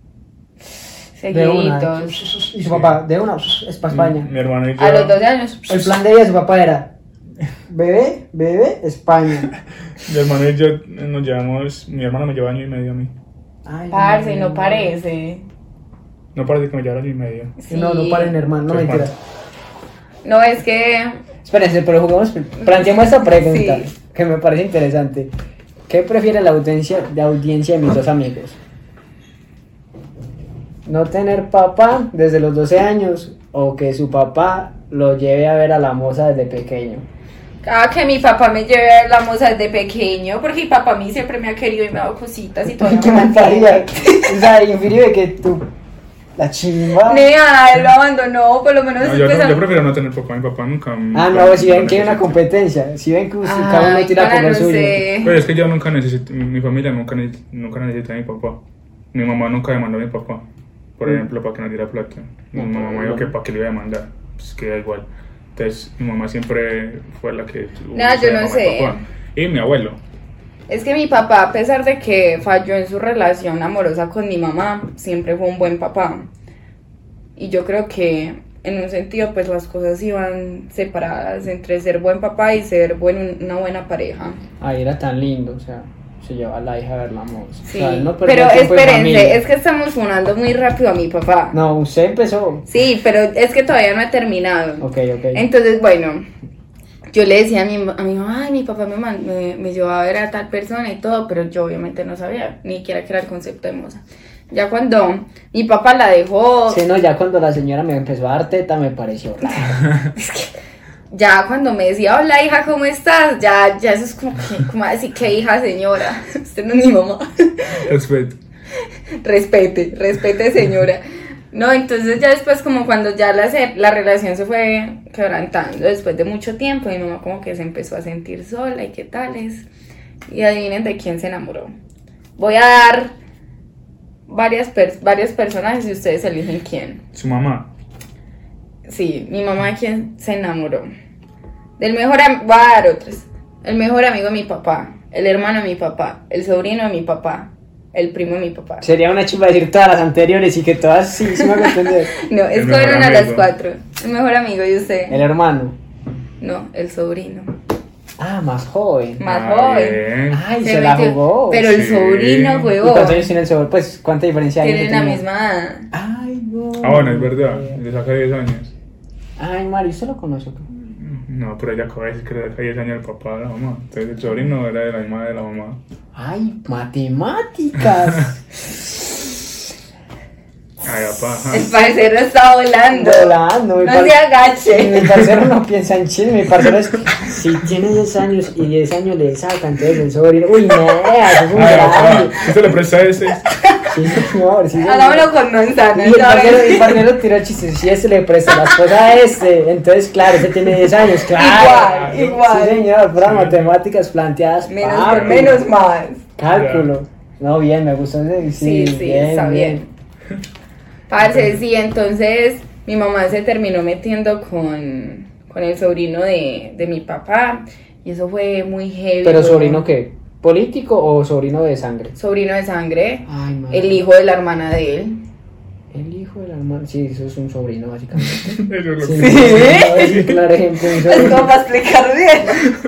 Seguiditos. De una. ¿eh? Y su papá, de una, es para mm, España. Mi, hermano y. A los dos años. El plan de ella, su papá era bebé, bebé, España. mi hermano y yo eh, nos llevamos, mi hermano me lleva año y medio a mí. Ay, Parce, no, parece. No parece que me llevara año y medio. Sí. No, no paren, hermano, no mentiras. No, es que. Espérense, pero jugamos. Planteemos esta pregunta, que me parece interesante. ¿Qué prefiere la audiencia, la audiencia de mis dos amigos? ¿No tener papá desde los 12 años o que su papá lo lleve a ver a la moza desde pequeño? Ah, que mi papá me lleve a ver la moza desde pequeño, porque mi papá a mí siempre me ha querido y me ha dado cositas y todo. ¿Qué montaría? O sea, inferior de que tú, la chimba. Nea, él lo abandonó, por lo menos. No, yo, pues, no- yo prefiero no tener papá. Mi papá nunca. Ah, no, si ven que hay una competencia, si ven que usted- cada uno tira por lo no suyo. sé. Pero es que yo nunca necesité. Mi, mi familia nunca, ne- nunca necesita a mi papá. Mi mamá nunca demandó a mi papá. Por Mm. ejemplo, para que nos diera plata. Mi No, mamá pero dijo que para que le iba a demandar. Pues que da igual. Entonces, mi mamá siempre fue la que. ese yo no y sé. papá. Y mi abuelo. Es que mi papá, a pesar de que falló en su relación amorosa con mi mamá, siempre fue un buen papá. Y yo creo que en un sentido, pues las cosas iban separadas entre ser buen papá y ser buen, una buena pareja. Ay, era tan lindo, o sea, se lleva a la hija a ver la moza. Sí, O sea, él no perdió pero espérense, es que estamos funando muy rápido a mi papá. No, usted empezó. Sí, pero es que todavía no he terminado. Ok, ok. Entonces, bueno, yo le decía a mi, a mi mamá, ay, mi papá me, me, me llevó a ver a tal persona y todo, pero yo obviamente no sabía ni siquiera que era el concepto de moza. Ya cuando mi papá la dejó, Sí, no, ya cuando la señora me empezó a dar teta me pareció raro. ya cuando me decía, hola hija, ¿cómo estás? Ya, ya eso es como, que, como decir, ¿qué hija señora? Usted no es mi mamá. Respeto. respete, respete señora. No, entonces ya después como cuando ya la, relación se fue quebrantando, después de mucho tiempo, mi mamá como que se empezó a sentir sola y qué tales. Y adivinen de quién se enamoró. Voy a dar varias, pers- varios personajes y ustedes eligen quién. Su mamá. Sí, mi mamá de quién se enamoró. Del mejor amigo, voy a dar otros. El mejor amigo de mi papá, el hermano de mi papá, el sobrino de mi papá, el primo de mi papá. Sería una chimba decir todas las anteriores y que todas sí, sí me hago entender. No, El escogieron mejor a las cuatro. El mejor amigo y usted. El hermano. No, el sobrino. Ah, más joven. Más Ah, joven. bien. Ay, se, la metió- jugó. Pero el Sí. sobrino, ¿Y huevón. cuántos años tiene el sobre? Pues, ¿cuánta diferencia hay? Tienen entre la tú y yo? misma edad. Ay, no. Ah, bueno, es verdad. Le saca 10 años. Ay, Mario, ¿usted lo conoce? No, pero ella acaba de decir que le saca 10 años al papá de la mamá. Entonces el sobrino era de la misma de la mamá. Ay, matemáticas. Ay, papá. El parcero está volando. Volando, mi No par- se agache. Mi parcero no piensa en chisme, mi parcero es. Si tiene 10 años y 10 años le saca, entonces el sobrino. Uy, no, eso es un Ay, papá. grande. ¿Qué se le presta a ese? Sí, señor, sí, señor. Hagámoslo con manzana. Y el parcero, ¿sabes? el parcero tiró el chiste, si este le presta la esposa a este, entonces claro, este tiene 10 años, claro. Igual, igual. Sí, señor, puras matemáticas planteadas. Menos menos más. Cálculo. No, bien, me gustó ese. Sí, sí, está bien. Parce, sí, entonces mi mamá se terminó metiendo con, con el sobrino de, de mi papá y eso fue muy heavy. Pero sobrino qué? ¿Político o sobrino de sangre? Sobrino de sangre, Ay, madre. el hijo de la hermana de él. El hijo del hermano. Sí, eso es un sobrino, básicamente. Eso es lo Sí, que. sí, claro, ejemplo. un Es como sobrino. para explicar bien.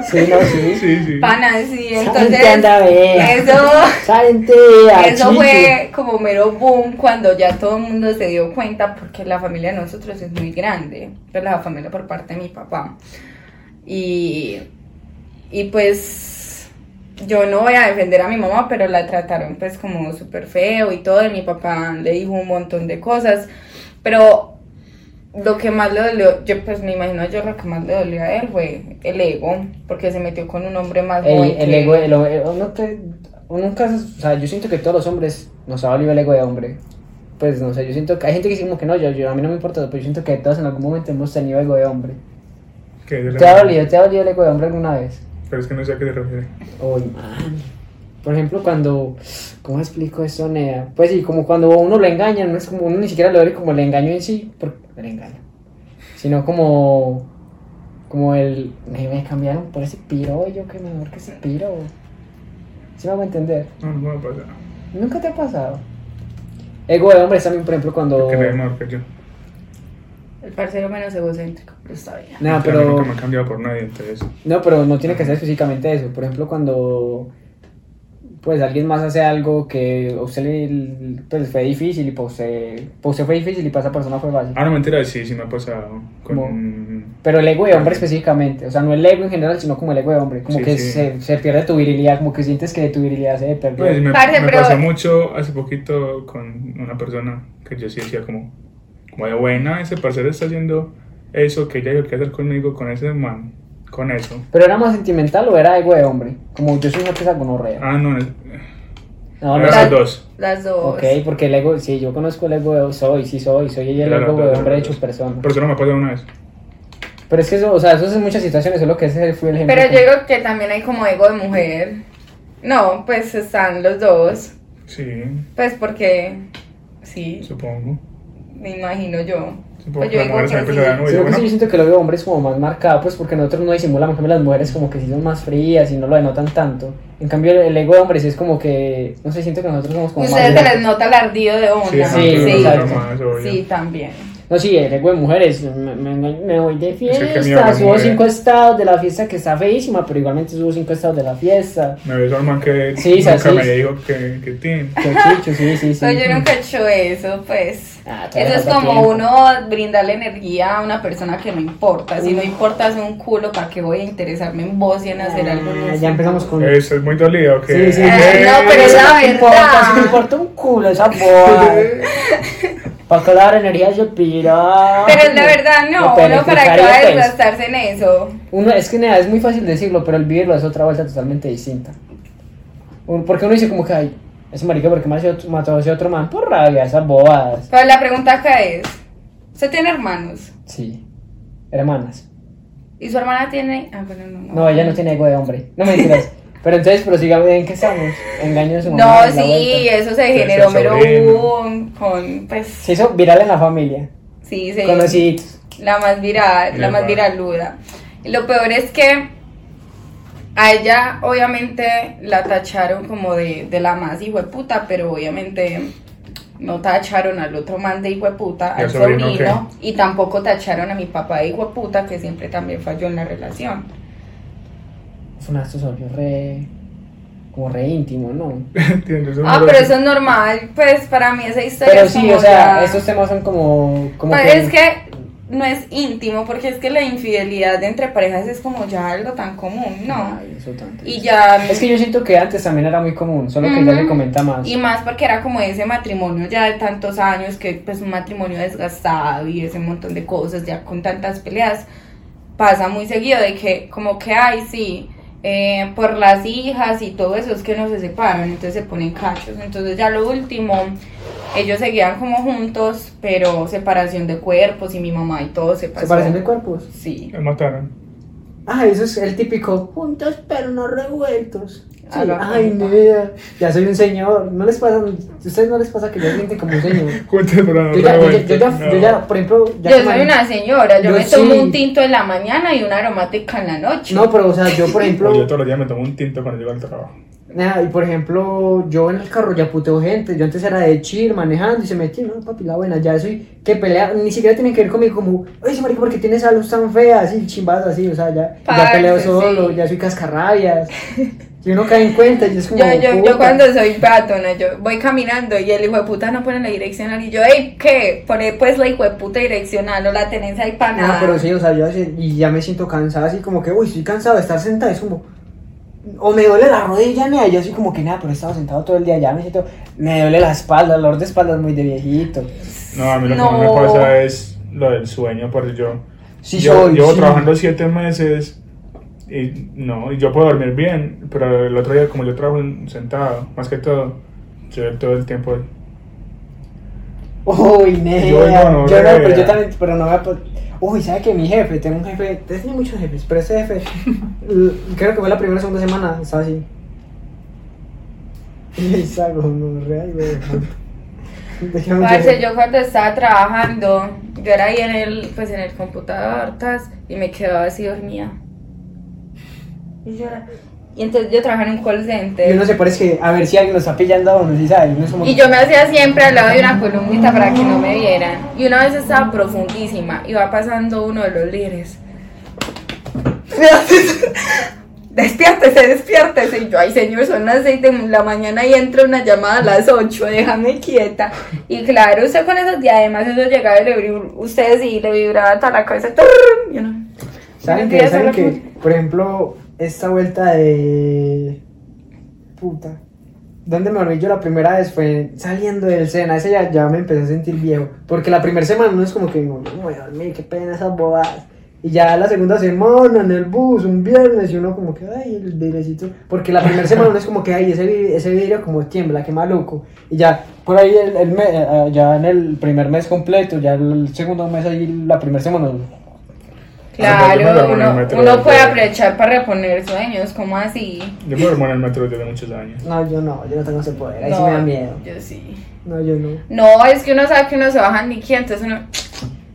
Sí, no, sí. Sí, sí. Pana, sí, entonces anda eso, a eso fue como mero boom cuando ya todo el mundo se dio cuenta porque la familia de nosotros es muy grande, pues la familia por parte de mi papá. Y, y pues yo no voy a defender a mi mamá, pero la trataron pues como súper feo y todo, y mi papá le dijo un montón de cosas, pero lo que más le dolió, yo pues me imagino yo lo que más le dolió a él fue el ego, porque se metió con un hombre más El, joven el que- ego, el, el- uno te- uno nunca, o sea, yo siento que todos los hombres nos ha valido el ego de hombre. Pues no sé, yo siento que hay gente que dice como que no, yo, yo a mí no me importa, pero yo siento que todos en algún momento hemos tenido ego de hombre. ¿Qué es el- ¿Te ha dolido, te ha dolido el ego de hombre alguna vez? Pero es que no sé a qué se refiere. Uy, man. Por ejemplo, cuando. ¿Cómo explico esto, Nea? Pues sí, como cuando uno lo engaña, no es como uno ni siquiera lo ve como el engaño en sí, por, el engaño. Sino como. Como el. Me, me cambiaron por ese piro, yo que mejor que ese piro. ¿Sí me hago entender? No, no me pasa. Nunca te ha pasado. Ego de hombres también, por ejemplo, cuando. Que mejor que yo. El parcero menos egocéntrico, pero está bien. No, pero. Nunca me ha cambiado por nadie, entonces. No, pero no tiene que ser específicamente eso. Por ejemplo, cuando pues alguien más hace algo que a usted le, pues, fue difícil y para usted, para usted fue difícil y para esa persona fue fácil. Ah, no, mentira, sí, sí me ha pasado. Con... ¿Cómo? Pero el ego de hombre específicamente, o sea, no el ego en general, sino como el ego de hombre, como Sí, que sí. Se, se pierde tu virilidad, como que sientes que tu virilidad se perdió. Pues me, Parce, me pero- pasó mucho hace poquito con una persona que yo sí decía como, como de buena, ese parcero está haciendo eso que ella dijo que hacer conmigo, con ese man, con eso. Pero era más sentimental o era ego de hombre, como yo soy una pieza gonorrea. Ah, no, es- no, no Las- los dos. Las dos. Ok, porque el ego, sí, yo conozco el ego de soy, sí soy, soy el Claro, ego de hombre hecho persona. Pero eso no me pasó una vez. Pero es que eso, o sea, eso es en muchas situaciones, solo que ese fue el ejemplo. Pero yo digo que también hay como ego de mujer. No, pues están los dos. Sí, Pues porque, sí, supongo. Me imagino yo. Supongo Pues que yo digo que sí. Sí, que bueno. sí, yo siento que lo veo hombre es como más marcado, pues porque nosotros no disimulamos, cambio las mujeres como que sí son más frías y no lo denotan tanto. En cambio el, ego de hombre sí es como que, no sé, siento que nosotros somos como Ustedes se les nota el ardido de una. Sí, Sí. Sí, también. No, sí, el ego de mujeres. Me, me- me voy de fiesta. Subo cinco estados de la fiesta que está feísima, pero igualmente subo cinco estados de la fiesta. Me besó al man que Sí, nunca sí. me dijo que, que. Qué chicho, sí, sí, sí. No, yo nunca he hecho eso, pues. Ah, eso es como tiempo. uno brindarle energía a una persona que no importa. Si no importas un culo, ¿para qué voy a interesarme en vos y en hacer algo? Ah, nuevo? ya empezamos con. Eso es muy dolido. Que, Sí, sí. Eh, no, pero es la me importa, verdad. si me importa un culo esa boda. Para que la energía se pira. Pero es la verdad, no. Uno para qué va a desgastarse en eso. Uno, es que nada, es muy fácil decirlo, pero el vivirlo es otra vuelta totalmente distinta. Porque uno dice como que, ay, ese marica, porque mató a ese otro- mató a ese otro man? Por rabia, esas bobadas. Pero la pregunta acá es: ¿Usted tiene hermanos? Sí. Hermanas. ¿Y su hermana tiene.? Ah, bueno, no. No, ella no tiene ego de hombre. No me mentiras. Pero entonces, prosiga, ¿en qué estamos? Engaño de su mamá. No, sí, eso se Sí, generó sí, mero sobrino. boom con. Pues. Se hizo viral en la familia. Sí, se Conocidos. La más viral, la más viraluda. Y lo peor es que a ella obviamente la tacharon como de, de la más hijo de puta, pero obviamente no tacharon al otro man de hijo de puta, ¿Y al al sobrino sobrino, y tampoco tacharon a mi papá de hijo de puta, que siempre también falló en la relación. Fue un acto sobrio re. como re íntimo, ¿no? Entiendo, eso es Ah, pero eso es normal, pues para mí esa historia Pero es sí, como o sea, ya- estos temas son como. como Pero es que no es íntimo, porque es que la infidelidad entre parejas es como ya algo tan común, ¿no? Ay, eso tanto. Y ya... Es que yo siento que antes también era muy común, solo que ya se comenta más. Y más porque era como ese matrimonio ya de tantos años, que pues un matrimonio desgastado y ese montón de cosas, ya con tantas peleas, pasa muy seguido de que como que, ay, sí, eh, por las hijas y todo eso es que no se separan, entonces se ponen cachos. Entonces ya lo último, ellos seguían como juntos, pero separación de cuerpos y mi mamá y todo se pasó. ¿Separación de cuerpos? Sí. Me mataron. Ah, eso es el típico. Juntos pero no revueltos. Sí, Haga ay, cuenta. nea, ya soy un señor. No les pasa, a ustedes no les pasa que ya sienten como un señor. No Yo ya, yo, yo ya, no. yo ya, por ejemplo, ya Yo soy una señora, yo, Yo me tomo un tinto en la mañana y una aromática en la noche. No, pero o sea, yo por ejemplo, yo todos los días me tomo un tinto cuando llego al trabajo. nada, y por ejemplo, yo en el carro ya puteo gente. Yo antes era de chill, manejando y se metía, no, papi, la buena, ya soy que pelea, ni siquiera tienen que ver conmigo como, oye, ese marico, porque tienes a luz tan fea, así, chimbadas así, o sea, ya, ya peleo solo, sí. ya soy cascarrabias. Y uno cae en cuenta y es como. Yo, yo, yo cuando soy batona, yo voy caminando y el hijo de puta no pone la direccional y yo, ey, ¿qué? Pone pues la hijo de puta direccional, no la tenés ahí para No, nada. Ah, pero sí, o sea, yo así- y ya me siento cansada, así como que, uy, estoy cansado de estar sentada, es como, o me duele la rodilla, y yo así como que nada, pero he estado sentado todo el día, ya me siento, me duele la espalda, el dolor de espalda es muy de viejito. No, a mí lo No. que me pasa es lo del sueño, porque yo, Sí, yo soy, llevo sí. trabajando siete meses y no, y yo puedo dormir bien, pero el otro día como yo trabajo en- sentado, más que todo, yo todo el tiempo Uy, nea, Yo yo no, no, no, pero yo también, pero no me ha... Uy, ¿sabe que mi jefe, tengo un jefe, tengo muchos jefes, pero ese jefe, creo que fue la primera o segunda semana, estaba así. Y salgo, no, real, Parce, yo cuando estaba trabajando, yo era ahí en el, pues en el computador, tas, y me quedaba así dormida. Y yo era- y entonces yo trabajaba en un call Y center. uno se parece a ver si alguien lo está pillando a uno, ¿sí sabe? Uno como- Y yo me hacía siempre al lado de una columnita para que no me vieran. Y una vez estaba profundísima, iba pasando uno de los líderes. Despiértese, despiértese. Y yo, ay señor, son las 6 de la mañana y entra una llamada a las 8, déjame quieta. Y claro, usted con esos diademas, eso llegaba y le vibraba, usted sí, le vibraba hasta la cabeza. ¡turr! Yo no. ¿Saben que, ¿saben que, ¿cómo- por ejemplo, esta vuelta de... Puta. Donde me dormí yo la primera vez fue saliendo del Sena. Ese ya, ya me empecé a sentir viejo. Porque la primera semana no es como que no, no voy a dormir, qué pena esas bobadas. Y ya la segunda semana en el bus, un viernes, y uno como que, ay, el vidrecito. Porque la primera semana es como que, ay, ese, vi- ese vidrio como tiembla, qué maluco. Y ya, por ahí, el, el me- eh, ya en el primer mes completo, ya el segundo mes ahí, la primera semana, Ah, pues yo me Claro, uno, puede aprovechar para reponer sueños, ¿cómo así? Yo me duermo en el metro desde muchos años. No, yo no, yo no tengo ese poder, ahí sí me da miedo. Yo sí. No, yo no. No, es que uno sabe que uno se baja ni quién, entonces uno.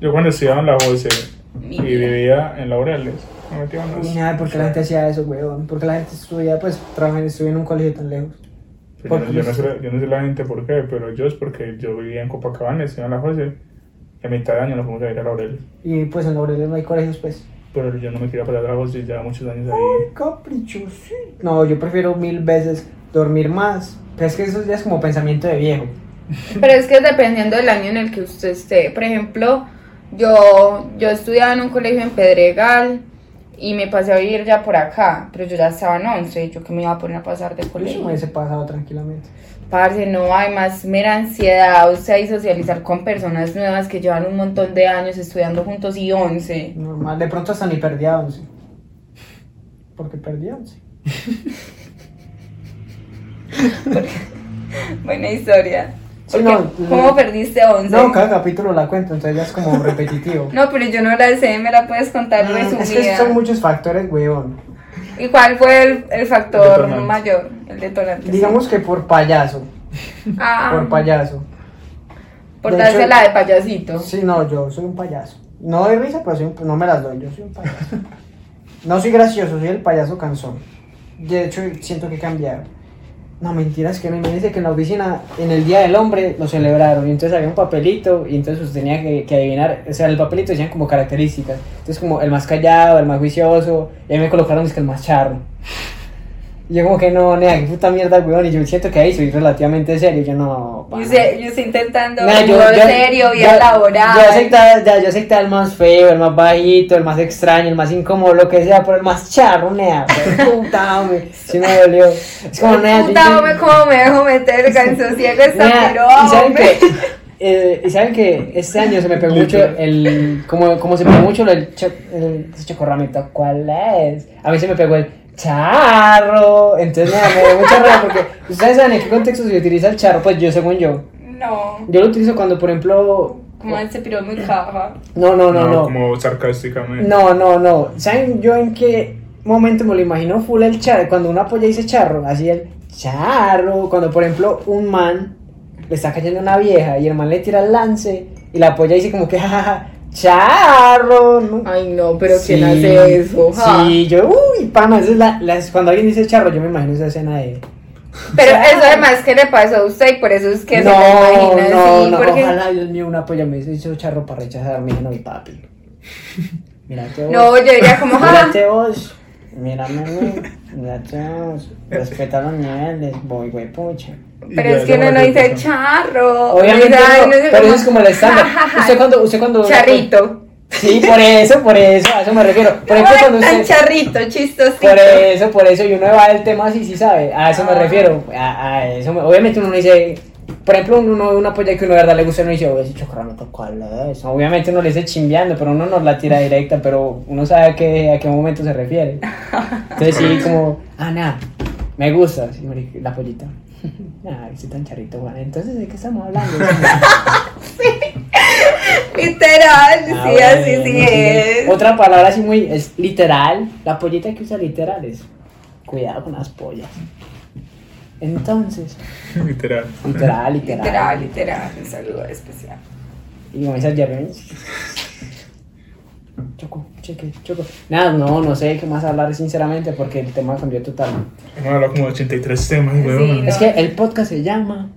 Yo cuando estudiaba en la Jose Mi y vivía en Laureles, me metía Y nada, porque la gente hacía eso, weón. Porque la gente estudia, pues, trabaja en, estudia en un colegio tan lejos. Yo, no, yo no sé, yo no sé la gente por qué, pero yo es porque yo vivía en Copacabana, estudiaba en la Jose Y a mitad de año nos fuimos a ir a Laurel. Y pues en Laureles no hay colegios, pues. Pero yo no me quería pasar trabajos y ya muchos años Ay, ahí. caprichosito. No, yo prefiero mil veces dormir más. Pero es que eso ya es como pensamiento de viejo. Pero es que dependiendo del año en el que usted esté. Por ejemplo, yo, yo estudiaba en un colegio en Pedregal y me pasé a vivir ya por acá. Pero yo ya estaba en 11. Yo que me iba a poner a pasar de Yo eso me colegio. hubiese pasado tranquilamente. Parce, no hay más mera ansiedad. O sea, y socializar con personas nuevas que llevan un montón de años estudiando juntos y 11. Normal, de pronto hasta ni perdí a 11. Porque perdí a 11. Buena historia. Sí, Porque, no, ¿Cómo no. perdiste 11? No, cada capítulo la cuento, entonces ya es como repetitivo. No, pero yo no la sé, me la puedes contar Mm, es que resumida. son muchos factores, weón. ¿Y cuál fue el, el factor mayor? El detonante. Digamos que por payaso. ah, Por payaso. por de darse hecho- la de payasito. Sí, no, yo soy un payaso. No doy risa, pero soy un- no me las doy, yo soy un payaso. No soy gracioso, soy el payaso cansón. De hecho, siento que he cambiado. No, mentiras, que no. Imagínense que en la oficina, en el Día del Hombre, lo celebraron. Y entonces había un papelito, y entonces tenía que, que adivinar. O sea, el papelito decían como características. Entonces, como el más callado, el más juicioso. Y ahí me colocaron es que el más charro. Y yo, como que no, nea, qué puta mierda, weón. Y yo siento que ahí soy relativamente serio. Yo no. Yo, sé, yo estoy intentando Nah, yo, serio, vida yo- laboral. Yo aceptaba, ya, yo aceptaba el más feo, el más bajito, el más extraño, el más incómodo, lo que sea, pero el más charro, nea. Puta, hombre. Sí me dolió. Es como, nea, yo Puta, hombre, cómo me dejo meter cansosiego esta Nea, piro, y saben hombre. que eh, y saben que este año se me pegó mucho el como, como se me pegó mucho del cho, el, ese chocorramito cuál es a mí se me pegó el charro. Entonces me dio mucha rabia porque ustedes saben en qué contexto se utiliza el charro. Pues yo según yo. No, yo lo utilizo cuando por ejemplo como ese piro muy caja. no no no no Como sarcásticamente. no no no. Saben yo en qué momento me lo imagino full el charro cuando una polla dice charro así el charro. Cuando por ejemplo un man le está cayendo una vieja y el man le tira el lance y la polla dice como que jajaja charro ¿no? Ay, no, pero ¿quién hace eso? ja? Sí, yo, uy, pana, esa es la, la- cuando alguien dice charro, yo me imagino esa escena de. Pero eso además que le pasó a usted y por eso es que se lo imagina no, así. no, porque... ojalá, Dios mío, una polla me hizo charro para rechazar a mi no, papi. Mírate vos. No, yo diría como, ja, Mírate vos. Mírame. Mírate vos. Respeta los niveles, voy, güey, pucha. Pero es que uno no dice charro. Obviamente, no, pero eso es como el estándar. Usted cuando, usted cuando. Charrito. Sí, por eso, por eso, a eso me refiero. Por ejemplo, cuando tan usted. charrito, chistosito. Por eso, por eso, y uno va del tema así, sí sabe, a eso me Ah. refiero, a, a eso, me- obviamente uno no dice, por ejemplo, uno una polla que uno de verdad le gusta, uno dice, oye, ese chocorramito, ¿cuál es? Obviamente uno le dice chimbeando, pero uno no la tira directa, pero uno sabe a qué, a qué momento se refiere. Entonces sí, como, ah, nada, me gusta, sí, la pollita. Nada, soy tan charrito, Juan. Entonces, ¿de qué estamos hablando? Literal, Ah, sí, así bueno, sí es. Otra palabra así muy, es literal, la pollita que usa literales. Cuidado con las pollas. Entonces, Literal. literal, literal. Literal, literal, un saludo especial. Y comienza Jeremy. Choco, cheque, choco. Nada, no, no sé qué más hablar sinceramente porque el tema cambió totalmente. Hemos hablado como de 83 temas, Sí, weón. no. Es que el podcast se llama.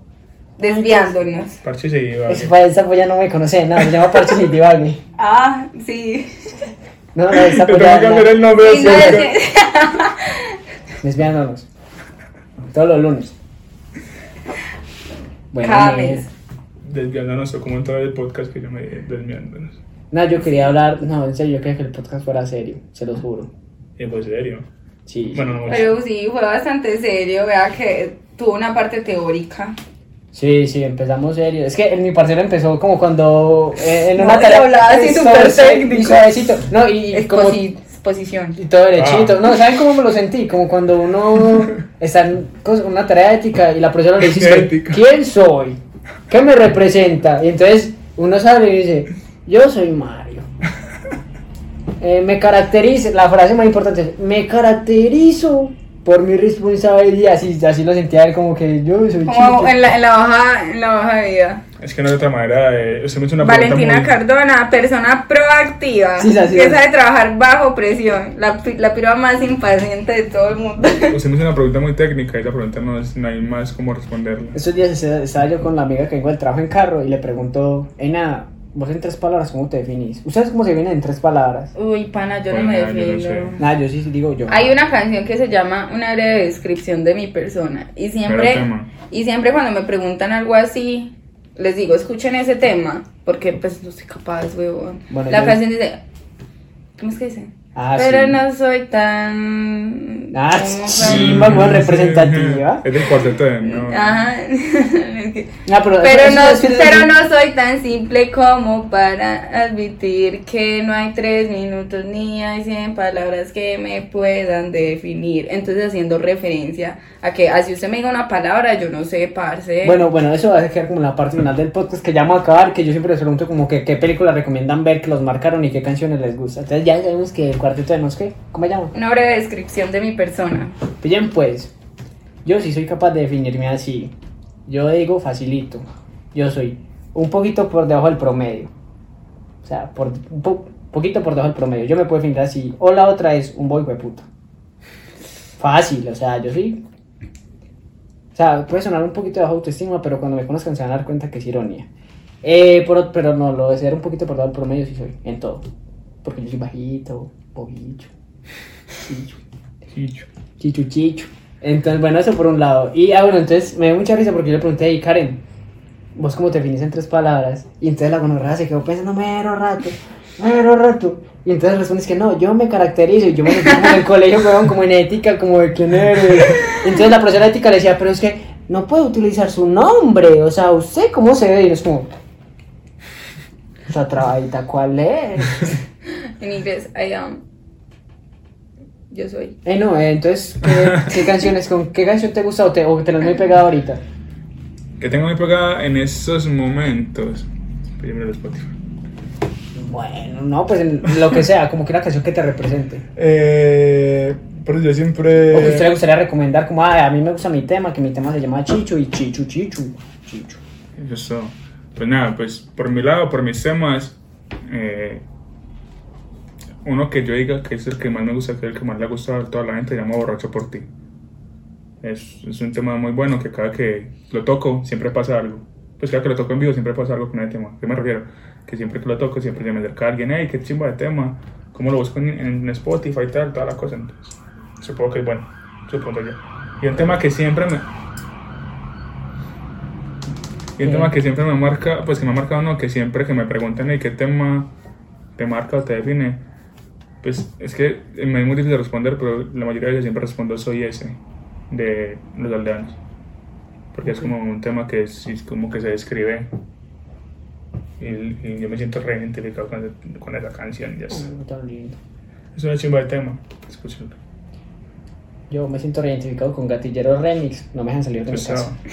Desviándonos. Parche se iba. Es, pues, esa polla no me conoce, nada, se llama Parches y Divague. Ah, sí. No, no, esa Te polla. que cambiar el nombre Sí, no, que- Desviándonos. Todos los lunes. Bueno, Cada eh. Desviándonos o como en todo el podcast que yo me desviándonos. No, yo quería hablar. No, en serio, yo quería que el podcast fuera serio, se lo juro. Y pues serio. Sí. Bueno, no Pero sí, fue bastante serio, vea que tuvo una parte teórica. Sí, sí, empezamos serio. Es que en mi parcero empezó como cuando eh, en No, una y hablaba así súper técnico. Y suavecito. No, y, y como Exposi- exposición. y todo derechito. Ah. No, ¿saben cómo me lo sentí? Como cuando uno está en una tarea ética y la profesora le dice. ¿quién soy? ¿Qué me representa? Y entonces uno sale y dice, yo soy Mario. Eh, me caracterizo, la frase más importante es, me caracterizo por mi responsabilidad. Así, así lo sentía él como que yo soy Como chico. en la, en la hoja, en la hoja de vida. Es que no hay otra manera de. Usted me hizo una Valentina muy- Cardona, persona proactiva, Sí, sí, sí, que sí. sabe trabajar bajo presión, la, la piroa más impaciente de todo el mundo. Usted me hizo una pregunta muy técnica y esa pregunta no, es, no hay más cómo responderla. Estos días est- estaba yo con la amiga que vengo del trabajo en carro y le pregunto, Ena, Vos en tres palabras, ¿cómo te definís? ¿Ustedes cómo se vienen en tres palabras? Uy, pana, yo no me nada, yo no defiendo. sé. Nada, yo sí sí digo yo. Hay una canción que se llama Una breve descripción de mi persona. Y siempre, y siempre cuando me preguntan algo así, les digo, escuchen ese tema. Porque pues no soy capaz, weón. Bueno, La yo- canción dice. ¿Cómo es que dice? Ah, Pero sí. no soy tan. Ah, ¿cómo sí, más buena representativa. Es del cuarteto de no. Ajá. Ah, pero, no, pero no soy tan simple como para admitir que no hay tres minutos ni hay cien palabras que me puedan definir. Entonces haciendo referencia a que así usted me diga una palabra, yo no sé, parce. Bueno, bueno, eso va a quedar como la parte final del podcast que ya vamos a acabar, que yo siempre les pregunto como que qué películas recomiendan ver, que los marcaron y qué canciones les gusta. Entonces ya sabemos que cuarteto de no sé qué, ¿cómo se llama? Una breve descripción de mi persona. Bien pues, yo sí soy capaz de definirme así. Yo digo facilito. Yo soy un poquito por debajo del promedio. O sea, por un po- poquito por debajo del promedio. Yo me puedo definir así. O la otra es un boy de puta. Fácil, o sea, yo sí. O sea, puede sonar un poquito de baja autoestima, pero cuando me conozcan se van a dar cuenta que es ironía. Eh, por- pero no, lo de ser un poquito por debajo del promedio sí soy, en todo. Porque yo soy bajito, chicho. Chicho. Chichu chichu. Entonces, bueno, eso por un lado. Y, ah, bueno, entonces me dio mucha risa porque yo le pregunté, y Karen, ¿vos cómo te definís en tres palabras? Y entonces la gonorrea se quedó pensando, mero rato, mero rato. Y entonces respondes que no, yo me caracterizo y yo me sentí como en el colegio, weón, como en ética, como de quién eres. Entonces la profesora de ética le decía, pero es que no puede utilizar su nombre, o sea, ¿usted cómo se ve? Y es como, esa trabajita, ¿cuál es? En inglés, I am. Yo soy. Eh, no, eh, entonces, ¿qué, qué canciones, con qué canción te gusta o te, o te las muy pegada ahorita? Que tengo muy pegada en estos momentos. Primero el Spotify. Bueno, no, pues en lo que sea, como que una canción que te represente. Eh, pero yo siempre. O que a usted le gustaría recomendar, como, ah, a mí me gusta mi tema, que mi tema se llama Chicho y Chichu, Chichu, Chichu. Eso. Pues nada, pues por mi lado, por mis temas, eh, uno que yo diga que es el que más me gusta, que es el que más le ha gustado a toda la gente, se llama Borracho por ti. Es, es un tema muy bueno que cada que lo toco siempre pasa algo. Pues cada que lo toco en vivo siempre pasa algo con el tema. ¿Qué me refiero? Que siempre que lo toco siempre se me acerca alguien, hey, qué chimba de tema, cómo lo busco en, en Spotify y tal, toda la cosa. Entonces, supongo que es bueno, supongo yo. Y un tema que siempre me, y un Sí. tema que siempre me marca, pues que me ha marcado, no, que siempre que me preguntan "Ey, qué tema te marca o te define, pues es que me es muy difícil responder, pero la mayoría de veces siempre respondo soy ese, de los aldeanos. Porque es como un tema que es como que se describe. Y, y yo me siento re identificado con, con esa canción. ya. Mm, tan lindo. Es una chimba de tema, escúchenlo. Yo me siento reidentificado con Gatillero Remix, no me dejan salir de mi Eso. casa.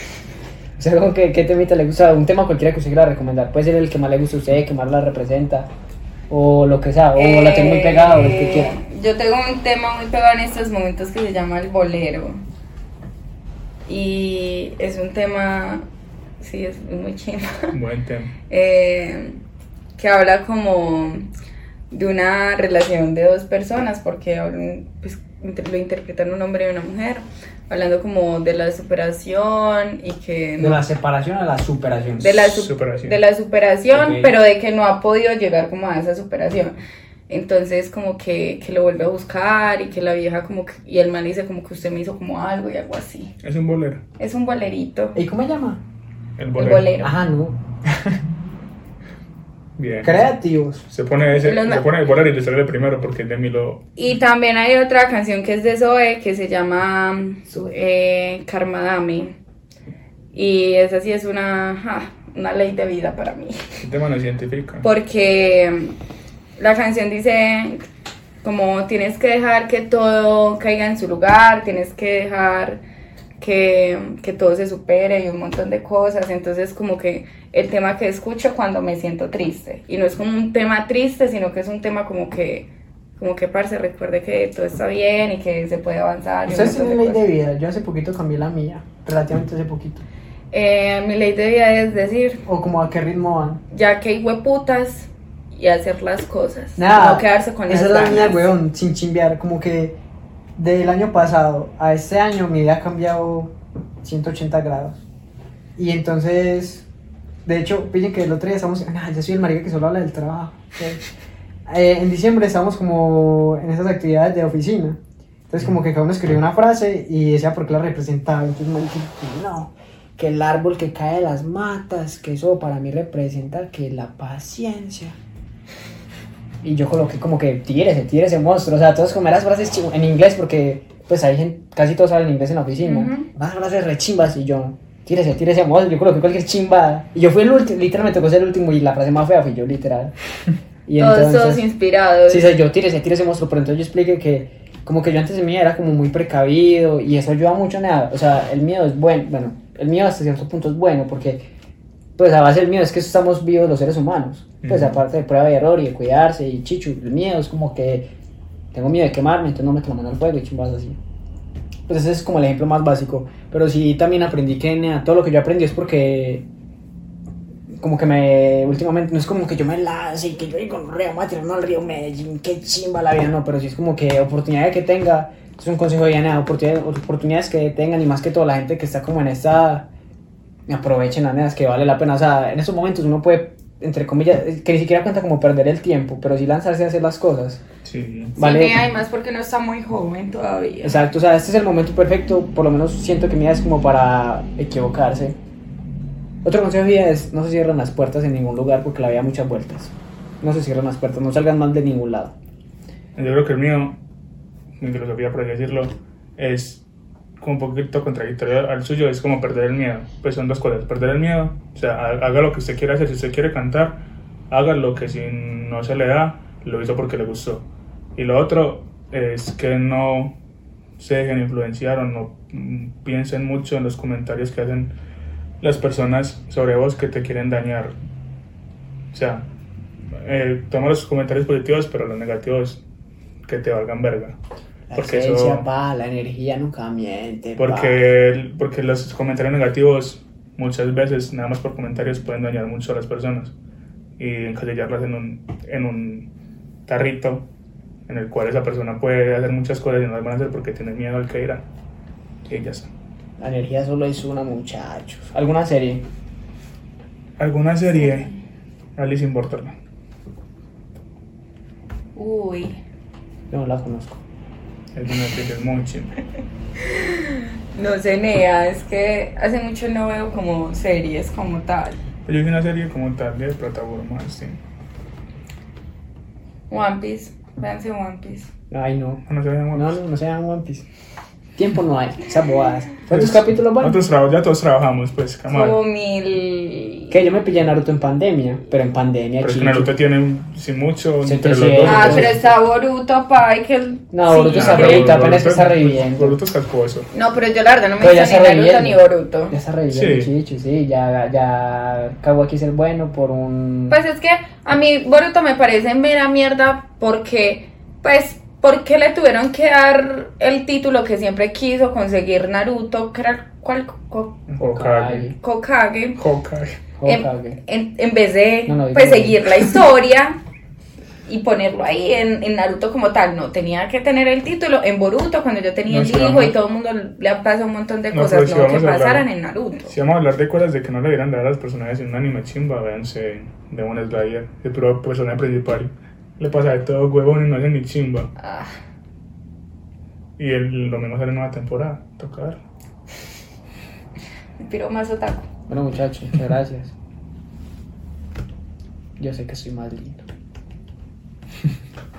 O sea, como que, ¿qué temita le gusta? Un tema cualquiera que usted quiera recomendar. Puede ser el que más le guste a usted, que más la representa, o lo que sea, o la tengo muy pegada, o el que Eh, quiera. Yo tengo un tema muy pegado en estos momentos que se llama el bolero. Y es un tema, sí, es muy chimba. Buen tema. eh, que habla como de una relación de dos personas, porque pues, lo interpretan un hombre y una mujer, hablando como de la superación y que... De la separación a la superación. de la, su- Superación. de la superación, pero de que no ha podido llegar como a esa superación. Entonces como que, que lo vuelve a buscar y que la vieja como que, y el man dice como que usted me hizo como algo y algo así. Es un bolero. Es un bolerito. ¿Y cómo se llama? El El bolero. bolero. Ajá, no. Bien. Creativos. Se pone, ese, Los se pone el bolero y le sale el primero porque es de Milo. Y también hay otra canción que es de Zoe que se llama eh, Karmadame. Y esa sí es una, ah, una ley de vida para mí. El tema nos identifica. Porque la canción dice como tienes que dejar que todo caiga en su lugar, tienes que dejar que, que todo se supere y un montón de cosas. Entonces como que el tema que escucho cuando me siento triste. Y no es como un tema triste, sino que es un tema como que, como que parce, recuerde que todo está bien y que se puede avanzar. Ustedes montón tienen ley de vida. Yo hace poquito cambié la mía. Relativamente hace poquito. Eh, mi ley de vida es decir, O como a qué ritmo van. ya que hay hueputas y hacer las cosas. Nada. no quedarse con las Esa es la mía, weón, sin chimbear. Como que del año pasado a este año mi vida ha cambiado 180 grados. Y entonces, De hecho, pillen que el otro día estamos. Nah, yo soy el marica que solo habla del trabajo. Eh, en diciembre estábamos como en esas actividades de oficina. Entonces, como que cada uno escribió una frase y decía por qué la representaba. Entonces, marica, no, que el árbol que cae de las matas, que eso para mí representa que la paciencia. Y yo coloqué como que tírese, tírese monstruo. O sea, todos como las frases en inglés porque pues hay gente, casi todos hablan inglés en la oficina. Ujú. Más frases rechimbas y yo, tírese, tírese monstruo. Yo coloqué cualquier chimba. Y yo fui el último, literalmente tocó ser el último y la frase más fea fui yo, literal. Y Todos, todos inspirados. Sí, soy yo, tírese, tírese monstruo. Pero entonces yo expliqué que como que yo antes de mí era como muy precavido y eso ayuda mucho a nada. O sea, el miedo es bueno. Bueno, el miedo hasta cierto punto es bueno porque pues a base del miedo es que estamos vivos los seres humanos. Pues aparte de prueba y error y de cuidarse y chichu, el miedo es como que tengo miedo de quemarme, entonces no meto la mano al fuego y chimbas así. Pues ese es como el ejemplo más básico. Pero sí también aprendí que nea, todo lo que yo aprendí es porque como que me últimamente no es como que yo me lance y que yo digo río no al río Medellín, qué chimba la vida, no, pero sí es como que oportunidades que tenga, es un consejo de nada, oportunidades, oportunidades que tengan y más que todo la gente que está como en esta aprovechen las nenas que vale la pena. O sea, en esos momentos uno puede, entre comillas, que ni siquiera cuenta como perder el tiempo, pero sí lanzarse a hacer las cosas. Sí. Vale. Sí, además porque no está muy joven todavía. Exacto, o sea, este es el momento perfecto, por lo menos siento que mi vida es como para equivocarse. Otro consejo de vida es no se cierren las puertas en ningún lugar porque la vida da muchas vueltas. No se cierren las puertas, no salgan mal de ningún lado. Yo creo que el mío, mi filosofía por así decirlo, es como un poquito contradictorio al suyo, es como perder el miedo. Pues son dos cosas, perder el miedo, o sea, ha- haga lo que usted quiera hacer, si usted quiere cantar, haga lo que si no se le da, lo hizo porque le gustó. Y lo otro es que no se dejen influenciar o no mm, piensen mucho en los comentarios que hacen las personas sobre vos que te quieren dañar. O sea, eh, toma los comentarios positivos, pero los negativos que te valgan verga. Porque eso- pa, la energía nunca miente. Porque, porque los comentarios negativos muchas veces, nada más por comentarios, pueden dañar mucho a las personas y encasillarlas en un, en un tarrito en el cual esa persona puede hacer muchas cosas y no las van a hacer porque tiene miedo al que irá. Y ya está. La energía solo es una, muchachos. ¿Alguna serie? ¿Alguna serie? Alice in Borderland. Uy. Yo no la conozco. Es una serie es muy chimba. No sé, Nea, es que hace mucho no veo como series como tal. Yo vi una serie como tal de plataformas, sí. One Piece, véanse One Piece. Ay, no. No se vean No, no, no se llaman One Piece. Tiempo no hay, esas bobadas. ¿Cuántos capítulos van? Nosotros ya todos trabajamos, pues, Como camarada. mil... Que yo me pillé Naruto en pandemia, pero en pandemia, Pero es que. Naruto tiene, sin mucho, entre los dos. Ah, pero está Boruto, pa, y que... el- No, Boruto está Ah, reviviendo, apenas Boruto- que está reviviendo. Boruto es casposo. No, pero yo la verdad no me está ni Naruto ni. Boruto. Ya está reviviendo, Sí. chicho, sí. Ya, ya Kawaki es el bueno por un... Pues es que a mí Boruto me parece mera mierda porque, pues, porque le tuvieron que dar el título que siempre quiso conseguir Naruto, que era ¿cuál? Co- Hokage. Kokage. Hokage. En, Hokage. en- en vez de No, no, pues seguir la historia y ponerlo ahí en, en Naruto como tal, no, tenía que tener el título en Boruto cuando yo tenía No, el hijo y todo el mundo le ha pasado un montón de No, cosas, si no, que hablar- pasaran en Naruto. Si vamos a hablar de cosas de que no le dieran dar a los personajes en un anime chimba, véanse Demon Slayer, el pro personaje principal. Le pasa de todo huevón y no hace ni chimba. Ah, Y el, lo mismo sale en nueva temporada. Toca ver. me piro más otaku. Bueno, muchachos, muchas gracias. Yo sé que soy más lindo.